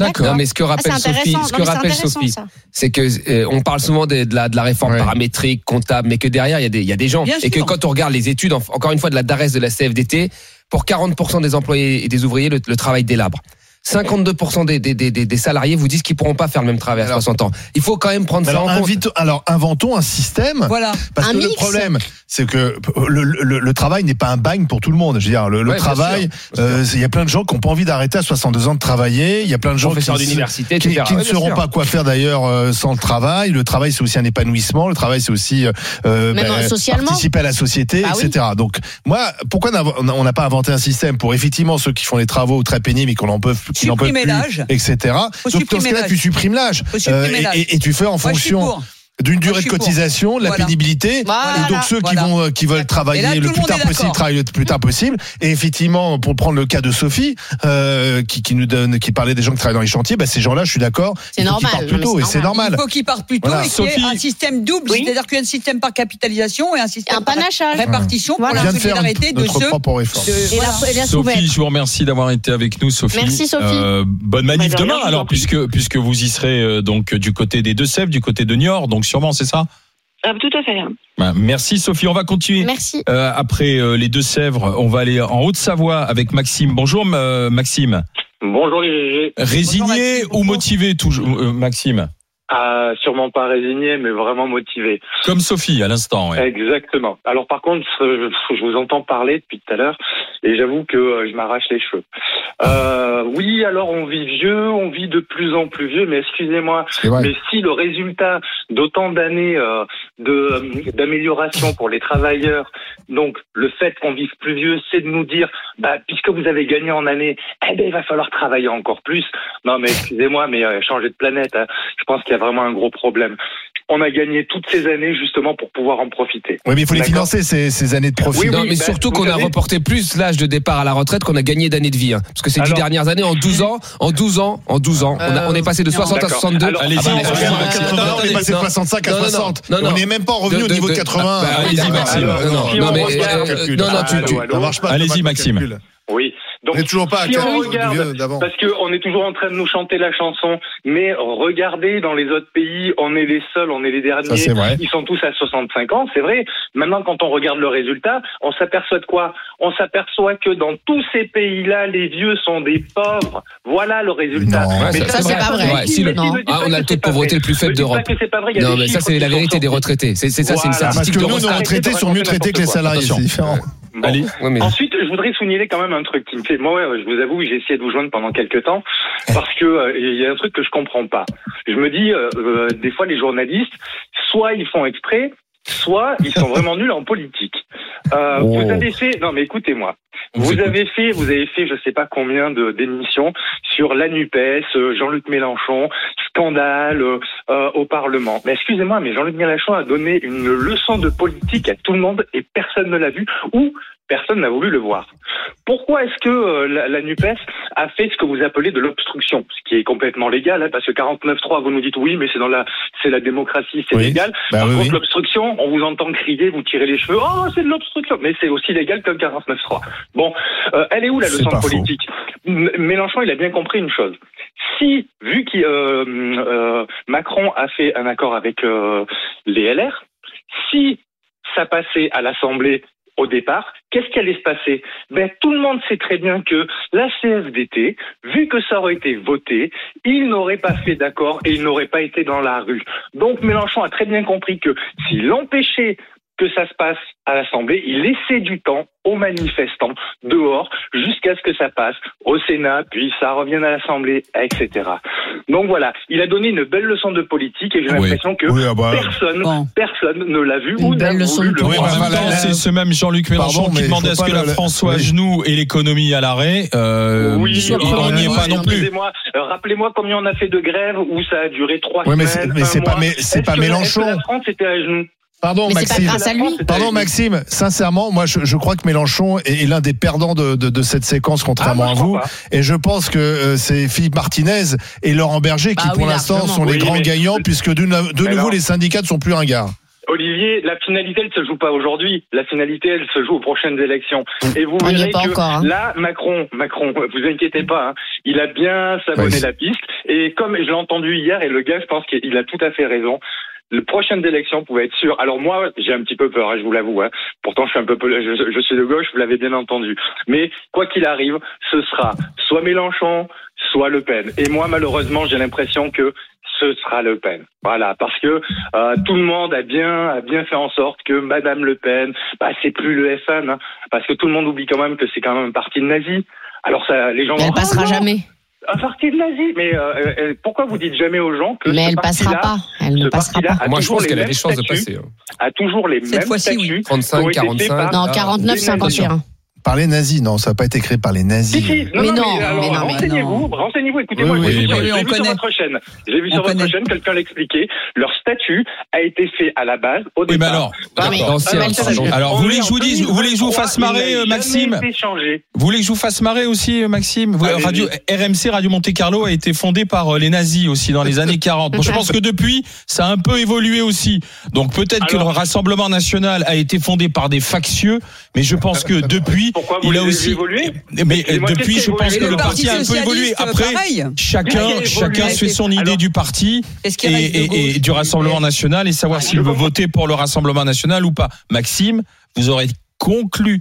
Non, mais ce que Ah, rappelle Sophie, ce que rappelle Sophie, c'est que euh, on parle souvent de, de la, de la réforme Ouais. paramétrique, comptable, mais que derrière il y a des, il y a des gens Bien et que quand on regarde les études, en- encore une fois de la DARES de la CFDT, pour 40% des employés et des ouvriers, le, le travail délabre. 52% des, des, des, des- salariés vous disent qu'ils pourront pas faire le même travail à Alors- 60 ans. Il faut quand même prendre ça Alors, en compte. alors, inventons un système. Voilà. Parce Un que le problème, c'est que le, le- le travail n'est pas un bagne pour tout le monde. Je veux dire, le, le Ouais, bien travail, euh, il y a plein de gens qui n'ont pas envie d'arrêter à 62 ans de travailler. Il y a plein de gens qui, Professeurs d'université, qui, etc. qui ne Ouais, sauront pas quoi faire d'ailleurs euh, sans le travail. Le travail, c'est aussi un épanouissement. Le travail, c'est aussi euh, Même, socialement. participer à la société, Bah oui. etc. Donc, moi, pourquoi on n'a pas inventé un système pour effectivement ceux qui font les travaux très pénibles et qu'on en peuvent, qui n'en peuvent Supprimer plus, l'âge. etc. Faut Donc, dans ce cas-là, tu supprimes l'âge supprimer et, et- tu fais en Moi, fonction. D'une Moi, durée de cotisation, de la Voilà. pénibilité, Voilà. et donc ceux qui vont qui veulent là, travailler le plus tard possible, travailler le plus tard possible. Et effectivement, pour prendre le cas de Sophie, euh, qui, qui nous donne, qui parlait des gens qui travaillent dans les chantiers, bah, ces gens-là, je suis d'accord, C'est normal. partent Non, plus tôt, et c'est normal. Il faut qu'ils partent plus tôt Voilà. et qu'il y ait Sophie. un système double, Oui. c'est-à-dire qu'il y a un système par capitalisation et un système un par panachage. répartition Voilà. pour la solidarité de ceux. de- Et voilà. la, et la. Sophie, je vous remercie d'avoir été avec nous, Sophie. Merci, Sophie. Euh, bonne manif Bah, rien, demain, alors, puisque puisque vous y serez euh, donc du côté des Deux-Sèvres, du côté de Niort, donc sûrement, c'est ça Ah, tout à fait. Bah, Merci, Sophie. On va continuer. Merci. Euh, après euh, les Deux-Sèvres, on va aller en Haute-Savoie avec Maxime. Bonjour, euh, Maxime. Bonjour les GG. Résigné Maxime, ou motivé, toujours, euh, Maxime Ah, sûrement pas résigné, mais vraiment motivé. Comme Sophie à l'instant. ouais. Exactement. Alors par contre, je vous entends parler depuis tout à l'heure et j'avoue que euh, je m'arrache les cheveux. Euh, oui, alors on vit vieux, on vit de plus en plus vieux, mais excusez-moi, mais si le résultat d'autant d'années euh, de euh, d'amélioration pour les travailleurs, donc le fait qu'on vive plus vieux, c'est de nous dire, bah puisque vous avez gagné en années, eh ben il va falloir travailler encore plus. Non mais excusez-moi, mais euh, changer de planète, hein, je pense qu'il y a vraiment un gros problème. On a gagné toutes ces années justement pour pouvoir en profiter. Oui, mais il faut les financer, ces, ces années de profit. Oui, non, oui, mais bah, surtout qu'on a savez- reporté plus l'âge de départ à la retraite qu'on a gagné d'années de vie. hein. Parce que ces dix dernières années, en 12 ans, en 12 ans, en 12 ans, on, a- on est passé de non. 60 à D'accord. 62. Alors, Allez-y, Ah bah. Maxime. on est passé de non. 65 à Non, non, non. 60. Non, non. On n'est même pas revenu De- au niveau de de- 80. Bah, allez-y, D'accord. Maxime. Alors, Non, non, si non, on mais, regarde- euh, non, non, tu, Allô, tu- allô. Ça marche pas. Allez-y, ça marche pas, Maxime. calcul. Oui. Donc On n'est toujours pas à si on 40 regarde, vieux d'avant. Parce qu'on est toujours en train de nous chanter la chanson, mais regardez dans les autres pays, on est les seuls, on est les Ça, derniers. c'est vrai. Ils sont tous à 65 ans, c'est vrai. Maintenant, quand on regarde le résultat, on s'aperçoit de quoi? On s'aperçoit que dans tous ces pays-là, les vieux sont des pauvres. Voilà le résultat. Non. Mais ça, Ça, c'est pas vrai. Ouais, si le- Non. me dites Ah, on a le taux de pauvreté le plus faible d'Europe. Non, mais ça, c'est la vérité des retraités. C'est ça, c'est une Voilà. Parce statistique que nous, nos retraités sont mieux traités que les salariés, c'est différent. Bon. Allez. Ouais, mais- Ensuite, je voudrais souligner quand même un truc qui me fait. Moi, ouais, je vous avoue, j'ai essayé de vous joindre pendant quelques temps parce que euh, il y a un truc que je comprends pas. Je me dis, euh, euh, des fois, les journalistes, soit ils font exprès, soit ils sont vraiment nuls en politique. Euh, Oh. Vous avez fait, non mais écoutez-moi, vous avez fait, vous avez fait, je sais pas combien de d'émissions sur la Nupes, euh, Jean-Luc Mélenchon, scandale euh, euh, au Parlement. Mais excusez-moi, mais Jean-Luc Mélenchon a donné une leçon de politique à tout le monde et personne ne l'a vu ou personne n'a voulu le voir. Pourquoi est-ce que euh, la, la Nupes a fait ce que vous appelez de l'obstruction, ce qui est complètement légal, hein, parce que 49.3, vous nous dites oui, mais c'est dans la, c'est la démocratie, c'est Oui. légal. Bah Par oui, contre, oui. l'obstruction, on vous entend crier, vous tirez les cheveux, oh, c'est de l'obstruction, mais c'est aussi légal que le 49.3. Bon, euh, elle est où la leçon politique? M- Mélenchon, il a bien compris une chose. Si, vu que euh, euh, Macron a fait un accord avec les LR, si ça passait à l'Assemblée au départ, qu'est-ce qui allait se passer? Ben tout le monde sait très bien que la CFDT, vu que ça aurait été voté, il n'aurait pas fait d'accord et il n'aurait pas été dans la rue. Donc Mélenchon a très bien compris que s'il empêchait que ça se passe à l'Assemblée, il laissait du temps aux manifestants dehors jusqu'à ce que ça passe au Sénat, puis ça revienne à l'Assemblée, etc. Donc voilà, il a donné une belle leçon de politique et j'ai Oui. l'impression que Oui, ah bah, personne, Bon. personne ne l'a vu Une ou n'a voulu le Oui, voir. bah, En même voilà, temps, là- c'est ce même Jean-Luc Mélenchon Pardon, qui mais demandait à ce que la France soit à genoux et l'économie à l'arrêt. Euh, Oui, il n'en y est pas non plus. Euh, rappelez-moi combien on a fait de grèves où ça a duré trois Oui, mais semaines. c'est- mais c'est pas mois. mé- c'est Est-ce pas que- Mélenchon. est-ce que La France était à genoux? Pardon, Mais c'est pas Maxime. grâce à lui. Pardon Maxime, sincèrement, moi je, je crois que Mélenchon est, est l'un des perdants de, de, de cette séquence, contrairement Ah, à vous. pas. Et je pense que euh, c'est Philippe Martinez et Laurent Berger qui Bah pour oui, l'instant sont les grands gagnants puisque de, de nouveau les syndicats ne sont plus ringards. Olivier, la finalité, elle se joue pas aujourd'hui. La finalité, elle se joue aux prochaines élections. Et vous On verrez que encore, hein. là, Macron, Macron, vous inquiétez pas, hein, il a bien savonné Oui. la piste. Et comme je l'ai entendu hier, et le gars, je pense qu'il a tout à fait raison. Les prochaines élections pouvaient être sûres. Alors moi, j'ai un petit peu peur, hein, je vous l'avoue. Hein. Pourtant, je suis un peu, je, je suis de gauche, vous l'avez bien entendu. Mais quoi qu'il arrive, ce sera soit Mélenchon, soit Le Pen. Et moi, malheureusement, j'ai l'impression que ce sera Le Pen. Voilà, parce que euh, tout le monde a bien, a bien fait en sorte que Madame Le Pen, bah, c'est plus le FN, hein, parce que tout le monde oublie quand même que c'est quand même un parti de nazis. Alors ça, les gens. Elle vont, passera jamais. Un parti de nazis. Mais euh, euh, pourquoi vous dites jamais aux gens que Mais ce elle passera pas. Elle ne passera pas. Moi, je toujours pense les qu'elle a des chances de passer. hein. A toujours les Cette mêmes statuts. 35, qui ont été faits 45. par- Non, Ah, 49, des 51. Par les nazis, non, ça n'a pas été créé par les Si, nazis. si. Mais non, alors, mais non, mais renseignez-vous, non. renseignez-vous, écoutez-moi, Oui, j'ai oui, vu, sur- oui, j'ai vu sur votre chaîne, j'ai vu On sur votre connaît. chaîne, quelqu'un l'expliquait, leur statut a été fait à la base, au Oui, mais départ. alors, par- mais-. Alors, On vous voulez que je vous dise- vous voulez que je vous 2023, fasse marrer, euh, Maxime. Vous voulez que je vous fasse marrer aussi, euh, Maxime. Radio, RMC, Radio Monte Carlo, a été fondé par euh, les nazis aussi dans les années 40. Bon, je pense que depuis, ça a un peu évolué aussi. Donc peut-être que le Alors- Rassemblement National a été fondé par des factieux, mais je pense que depuis, Pourquoi vous il a aussi. évolué Mais euh, depuis, je pense que Le Parti a un peu évolué. Après, pareil. chacun, chacun fait son idée Alors- du parti et, et- et gauche du Rassemblement National et savoir Ah, s'il veut voter pour le Rassemblement National ou pas. Maxime, vous aurez conclu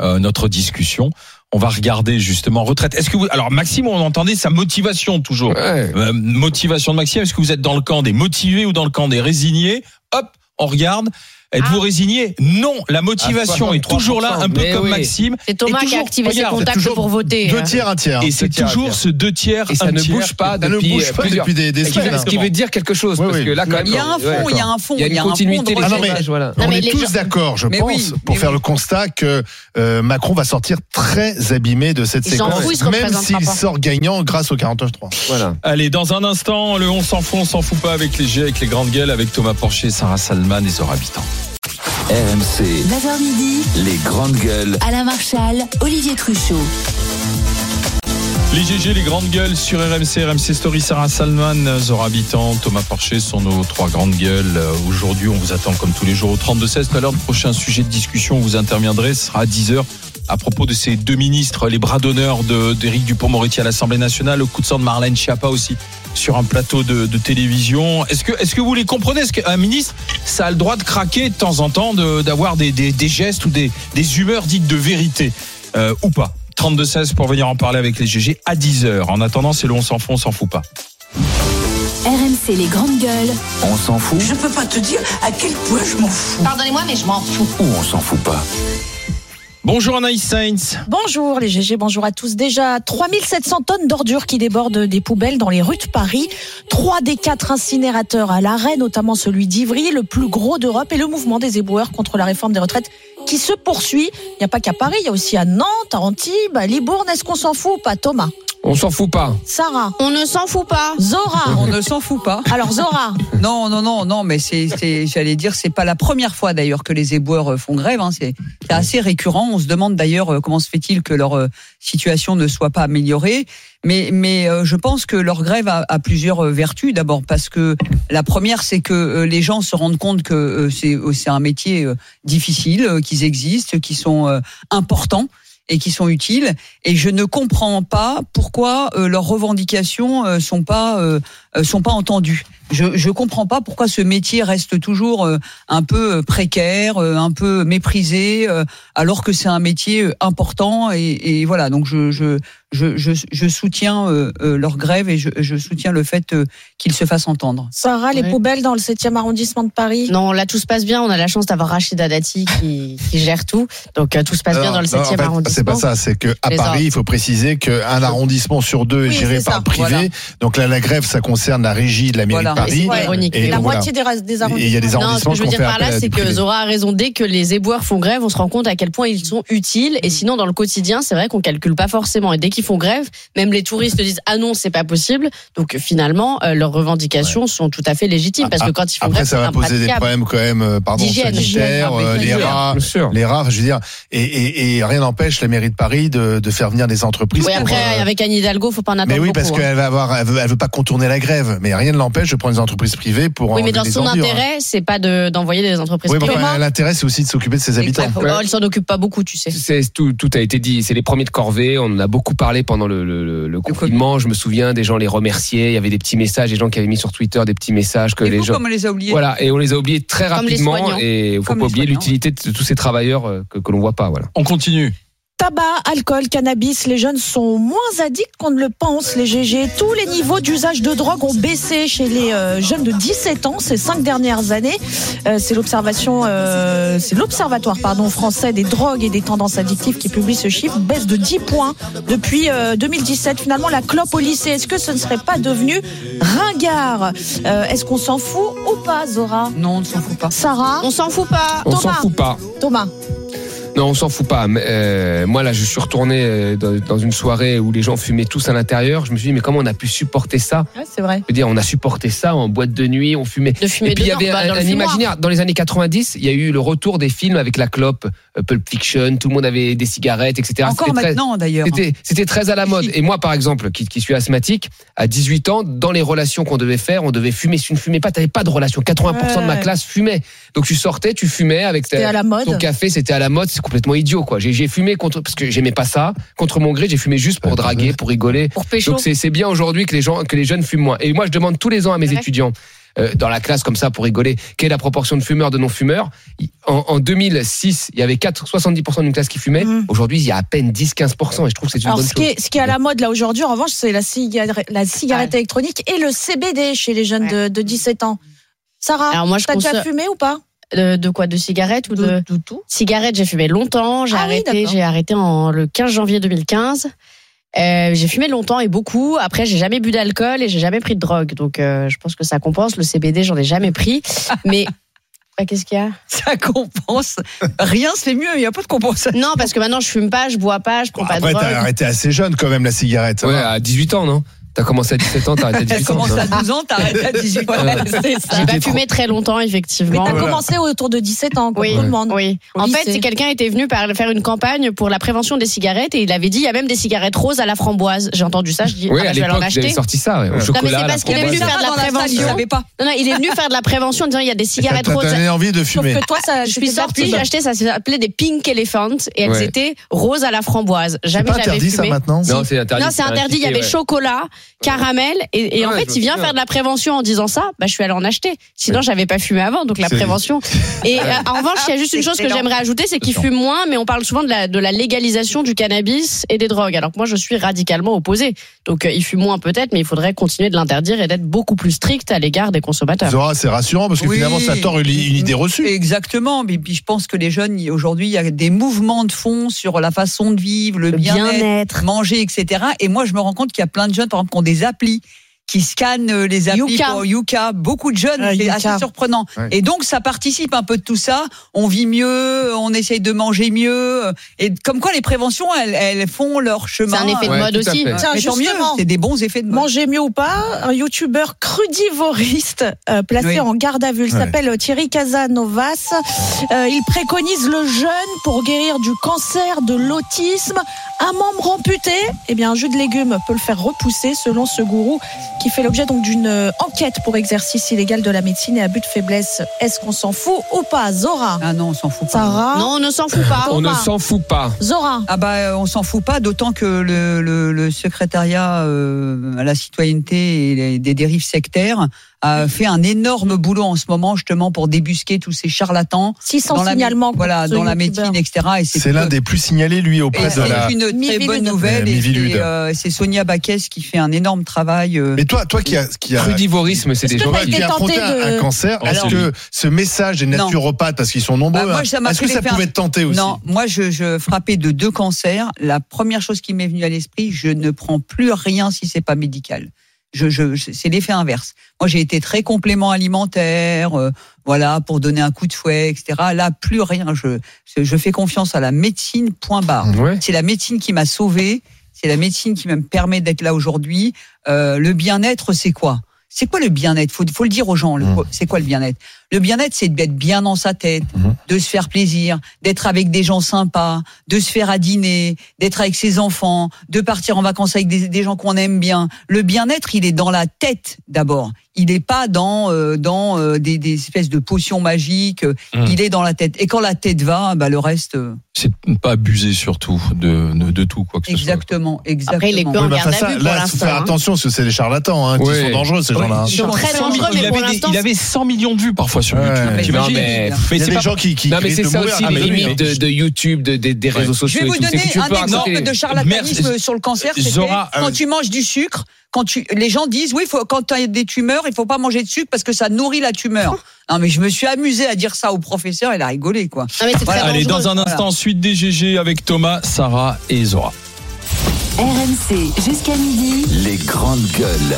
euh, notre discussion. On va regarder justement retraite. Est-ce que vous alors Maxime, on entendait sa motivation toujours. Ouais. Euh, motivation de Maxime. Est-ce que vous êtes dans le camp des motivés ou dans le camp des résignés? Hop, on regarde. Êtes-vous Ah. résigné Non, la motivation À est toujours là, un peu mais comme oui. Maxime. C'est Thomas Et qui a toujours, activé ses regarde, contacts toujours pour voter. Deux hein. tiers, un tiers. Et c'est toujours ce deux tiers, Et ça un ne tiers. bouge pas Ça ne depuis bouge euh, pas plusieurs. depuis des, des Ce qui veut- semaines. ce qui veut dire quelque chose, Oui, parce oui. que là, quand même. Il y a un fond, il y a un fond, Il y a une a un fond continuité de des Ah non, mais- sondages, voilà. Non, On est tous gens- d'accord, je Mais pense, pour faire le constat que euh, Macron va sortir très abîmé de cette séquence, fout, il se même s'il sort gagnant grâce au 49-3. Voilà. Allez, dans un instant, le on s'en fout, on s'en fout pas avec les G, avec les grandes gueules, avec Thomas Porcher, Sarah Salman et Zora Habitant. RMC, 9h midi, les grandes gueules. Alain Marchal, Olivier Truchot. Les GG, les grandes gueules sur RMC, RMC Story, Sarah Salman, Zora Habitant, Thomas Porcher sont nos trois grandes gueules. Aujourd'hui, on vous attend comme tous les jours au 32-16. Tout à l'heure, le prochain sujet de discussion où vous interviendrez sera à 10h à propos de ces deux ministres, les bras d'honneur de- d'Éric Dupont-Moretti à l'Assemblée nationale, le coup de sang de Marlène Schiappa aussi sur un plateau de, de télévision. Est-ce que, est-ce que vous les comprenez? Est-ce qu'un ministre, ça a le droit de craquer de temps en temps, de- d'avoir des, des, des gestes ou des, des humeurs dites de vérité euh, ou pas? 32-16 pour venir en parler avec les GG à 10h. En attendant, c'est le on s'en fout, on s'en fout pas. RMC les grandes gueules. On s'en fout? Je peux pas te dire à quel point je m'en fous. Pardonnez-moi, mais je m'en fous. ou on s'en fout pas? Bonjour Anaïs Sainz. Bonjour les GG, bonjour à tous. Déjà 3700 tonnes d'ordures qui débordent des poubelles dans les rues de Paris. Trois des quatre incinérateurs à l'arrêt, notamment celui d'Ivry, le plus gros d'Europe, et le mouvement des éboueurs contre la réforme des retraites qui se poursuit. Il n'y a pas qu'à Paris, il y a aussi à Nantes, à Antibes, à Libourne. Est-ce qu'on s'en fout ou pas, Thomas? On s'en fout pas. Sarah On ne s'en fout pas. Zora On ne s'en fout pas. Alors Zora Non, non, non, non, mais c'est, c'est- j'allais dire, c'est pas la première fois d'ailleurs que les éboueurs font grève. hein, c'est, c'est assez récurrent. On se demande d'ailleurs euh, comment se fait-il que leur euh, situation ne soit pas améliorée. Mais, mais euh, je pense que leur grève a, plusieurs vertus. D'abord parce que la première, c'est que les gens se rendent compte que c'est, un métier difficile, qu'ils existent, qui sont importants et qui sont utiles. Et je ne comprends pas pourquoi leurs revendications euh, sont pas sont pas entendues. Je je comprends pas pourquoi ce métier reste toujours euh, un peu euh, précaire, euh, un peu méprisé, euh, alors que c'est un métier euh, important. Et, et voilà, donc je je je je, je soutiens euh, euh, leur grève et je, je soutiens le fait euh, qu'ils se fassent entendre. Sarah, les poubelles dans le 7e arrondissement de Paris? Non, là tout se passe bien. On a la chance d'avoir Rachida Dati qui, qui gère tout. Donc euh, tout se passe bien dans le non, en 7e fait, arrondissement. C'est pas ça, c'est que à Les Paris, ordres. il faut préciser qu'un arrondissement sur deux est Oui, géré par ça, le privé. voilà. Donc là, la grève, ça concerne la régie de la mairie Voilà. de Paris. Ouais. ironique. Et la donc, voilà. moitié des, des Et il y a arrondissements. Non, ce que je veux dire par là, c'est que. Zora a raison. Dès que les éboueurs font grève, on se rend compte à quel point ils sont utiles. Et sinon, dans le quotidien, c'est vrai qu'on calcule pas forcément. Et dès qu'ils font grève, même les touristes disent ah non, c'est pas possible. Donc finalement, euh, leurs revendications sont tout à fait légitimes parce que quand ils font Après, grève, ça va poser des problèmes quand même, euh, pardon, sanitaires, euh, ah, les rats, les rats, je veux dire, et, et, et rien n'empêche la mairie de Paris de, de faire venir des entreprises. Oui, après, euh, avec Anne Hidalgo, faut pas en attendre mais oui, beaucoup. parce hein. qu'elle va avoir, elle veut, elle veut pas contourner la grève, mais rien ne l'empêche de prendre des entreprises privées pour. Oui, mais dans les son ordures, hein. intérêt, c'est pas de- d'envoyer des entreprises Oui, mais privées. enfin, l'intérêt, c'est aussi de s'occuper de ses habitants. Oh, elle s'en occupe pas beaucoup, tu sais. Tout, tout a été dit. C'est les premiers de corvée. On en a beaucoup parlé pendant le, le, le- le confinement. Je me souviens des gens les remercier. Il y avait des petits messages, des gens qui avaient mis sur Twitter des petits messages que Et les vous, gens. comme on les a oubliés Voilà, et on les a oubliés très Comme rapidement. Et il faut Comme pas oublier l'utilité de tous ces travailleurs euh, que, que l'on voit pas. Voilà. On continue. Tabac, alcool, cannabis, les jeunes sont moins addicts qu'on ne le pense, les GG. Tous les niveaux d'usage de drogue ont baissé chez les euh, jeunes de 17 ans ces cinq dernières années. Euh, c'est l'observation, euh, c'est l'observatoire pardon français des drogues et des tendances addictives qui publie ce chiffre, baisse de 10 points depuis euh, 2017. Finalement, la clope au lycée, est-ce que ce ne serait pas devenu ringard? Euh, Est-ce qu'on s'en fout ou pas, Zora? Non, on ne s'en fout pas. Sarah, On s'en fout pas. On s'en fout pas. Thomas? Non, on s'en fout pas. Mais, euh, moi, là, je suis retourné euh, dans, une soirée où les gens fumaient tous à l'intérieur. Je me suis dit, mais comment on a pu supporter ça? Ouais, c'est vrai. Je veux dire, on a supporté ça en boîte de nuit, on fumait. De fumer Et puis il y avait bah, un, imaginaire. Dans les années 90, il y a eu le retour des films avec la clope, euh, Pulp Fiction, tout le monde avait des cigarettes, etc. Encore maintenant d'ailleurs. C'était, très à la mode. Et moi, par exemple, qui, qui suis asthmatique, à 18 ans, dans les relations qu'on devait faire, on devait fumer. Si tu ne fumais pas, tu n'avais pas de relation. 80% de ma classe fumait. Donc tu sortais, tu fumais avec ta- à la mode. ton café, c'était à la mode. Complètement idiot, quoi. J'ai, fumé contre, parce que j'aimais pas ça. Contre mon gré, j'ai fumé juste pour draguer, pour rigoler. Pour pécho. Donc c'est, bien aujourd'hui que les gens, que les jeunes fument moins. Et moi, je demande tous les ans à mes étudiants. euh, dans la classe comme ça pour rigoler, quelle est la proportion de fumeurs de non-fumeurs? En, en 2006, il y avait 4, 70% d'une classe qui fumait. Mhm. Aujourd'hui, il y a à peine 10-15%. Et je trouve que c'est une Alors, bonne ce qui, chose. est, ce qui est à la mode là aujourd'hui, en revanche, c'est la cigarette, la cigarette électronique et le CBD chez les jeunes de, de 17 ans. Sarah, t'as déjà consomme- fumé ou pas? De, de quoi De cigarettes ou de, de tout. Cigarettes, j'ai fumé longtemps. J'ai Ah arrêté. j'ai arrêté en le 15 janvier 2015. Euh, j'ai fumé longtemps et beaucoup. Après, j'ai jamais bu d'alcool et j'ai jamais pris de drogue. Donc, euh, je pense que ça compense. Le CBD, j'en ai jamais pris. Mais qu'est-ce qu'il y a? Ça compense. Rien, c'est mieux. Il n'y a pas de compensation. Non, parce que maintenant, je fume pas, je bois pas, je prends pas Après, de t'as drogue. arrêté assez jeune quand même la cigarette. Ouais, va. à 18 ans, non? T'as commencé à 17 ans, t'as arrêté à Elle 18 ans. commence non à 12 ans, t'arrêtes à 18 ans. Ouais. C'est. J'ai pas fumé très longtemps, Mais effectivement. t'as Voilà. commencé autour de 17 ans, comme Oui, tout le monde. oui. En fait, lycée. c'est quelqu'un était venu faire une campagne pour la prévention des cigarettes et il avait dit il y a même des cigarettes roses à la framboise. J'ai entendu ça, je dis Oui, ah bah, à je vais l'époque, en acheter. sorti ça, ouais, au Non, mais c'est parce qu'il est avait venu faire de la prévention. Non, non, il est venu faire de la prévention en disant il y a des Et T'as cigarettes t'as roses. donné envie de Sauf fumer. que toi, ça, Je suis sortie, j'ai acheté, ça s'appelait des Pink Elephant et elles étaient roses à la framboise. C'est Jamais j'avais interdit ça fumé. maintenant Non, c'est interdit. Non, c'est interdit. Il y avait chocolat caramel. Et, et en Ouais, fait, il vient faire de la prévention en disant ça. Bah, je suis allée en acheter. Sinon, j'avais pas fumé avant, donc la prévention. Et euh, en revanche, il y a juste une chose que j'aimerais ajouter, c'est qu'il fume moins, mais on parle souvent de la, de la légalisation du cannabis et des drogues. Alors que moi, je suis radicalement opposé. Donc, euh, il fume moins peut-être, mais il faudrait continuer de l'interdire et d'être beaucoup plus strict à l'égard des consommateurs. Zora, c'est rassurant parce que Oui. finalement, ça tord une, une idée reçue. Exactement. Mais puis je pense que les jeunes, aujourd'hui, il y a des mouvements de fond sur la façon de vivre, le, Le bien-être, manger, etc. Et moi, je me rends compte qu'il y a plein de jeunes, par exemple, qui des applis qui scannent euh, les applis Yuka. pour Yuka. Beaucoup de jeunes, Euh, c'est Yuka. assez surprenant. Ouais. Et donc, ça participe un peu de tout ça. On vit mieux, on essaye de manger mieux. Et comme quoi, les préventions, elles, elles font leur C'est chemin. un effet de Ouais, mode aussi. Tiens, Mais tant mieux, c'est des bons effets de mode. Manger mieux ou pas, un youtubeur crudivoriste euh, placé Oui. en garde à vue. Il Ouais. s'appelle Thierry Casanovas. Euh, il préconise le jeûne pour guérir du cancer, de l'autisme. Un membre amputé, eh bien, un jus de légumes peut le faire repousser, selon ce gourou, qui fait l'objet donc d'une euh, enquête pour exercice illégal de la médecine et abus de faiblesse. Est-ce qu'on s'en fout ou pas, Zora? Ah non, on s'en fout pas. Sarah Non, on ne s'en fout pas. On ne s'en fout pas. Zora? Ah bah euh, on s'en fout pas, d'autant que le, le, le secrétariat euh, à la citoyenneté et les- des dérives sectaires a fait un énorme boulot en ce moment justement pour débusquer tous ces charlatans 600 dans la, signalements. voilà, dans la médecine, etc. Et C'est l'un des plus signalés, lui, et auprès de c'est la. une très Mivilude. bonne nouvelle Euh, et c'est, euh, c'est Sonia Baquès qui fait un énorme travail. euh, Mais toi, toi qui a, qui a, Crudivorisme, c'est des gens qui. tenté affronté un, de- un cancer, est-ce Alors- que ce message des Non. naturopathes, parce qu'ils sont nombreux, Bah, hein, est-ce que ça pouvait te tenter aussi Non, moi je, je frappais de deux cancers. La première chose qui m'est venue à l'esprit, je ne prends plus rien si c'est pas médical. Je, je, c'est l'effet inverse. Moi, j'ai été très complément alimentaire, euh, voilà, pour donner un coup de fouet, etc. Là, plus rien. Je, je fais confiance à la médecine. Point barre. Ouais. C'est la médecine qui m'a sauvé. C'est la médecine qui me permet d'être là aujourd'hui. Euh, le bien-être, c'est quoi? C'est quoi le bien-être? Faut, faut le dire aux gens. Mmh. C'est quoi le bien-être? Le bien-être, c'est d'être bien dans sa tête, Mmh. de se faire plaisir, d'être avec des gens sympas, de se faire à dîner, d'être avec ses enfants, de partir en vacances avec des, des gens qu'on aime bien. Le bien-être, il est dans la tête d'abord. Il n'est pas dans euh, dans euh, des, des espèces de potions magiques. Mmh. Il est dans la tête. Et quand la tête va, bah le reste. euh, C'est de ne pas abuser surtout de, de, de tout, quoi que ce soit. Exactement, exactement. Après, il est que Oui, ça, là, il faut faire hein. attention parce que c'est des charlatans hein, qui sont dangereux, ces gens-là. hein. Ils sont très 100 dangereux, il, mais pour avait des- l'instant, il avait 100 millions de vues parfois sur. YouTube. Non, mais- Il y Mais a c'est des pas- gens qui, qui Non, mais c'est de ça mourir. aussi Ah, les limites mais- de, de YouTube, de- de- des réseaux Je sociaux. vais vous donner un exemple de charlatanisme sur le cancer. Zora, quand euh, tu manges du sucre, quand tu, les gens disent oui, faut, quand tu as des tumeurs, il faut pas manger de sucre parce que ça nourrit la tumeur. Non, mais je me suis amusé à dire ça au professeur, il a rigolé, quoi. Ah, mais c'est très Allez, dangereux. dans un instant, suite des GG avec Thomas, Sarah et Zora. RMC jusqu'à midi. Les grandes gueules.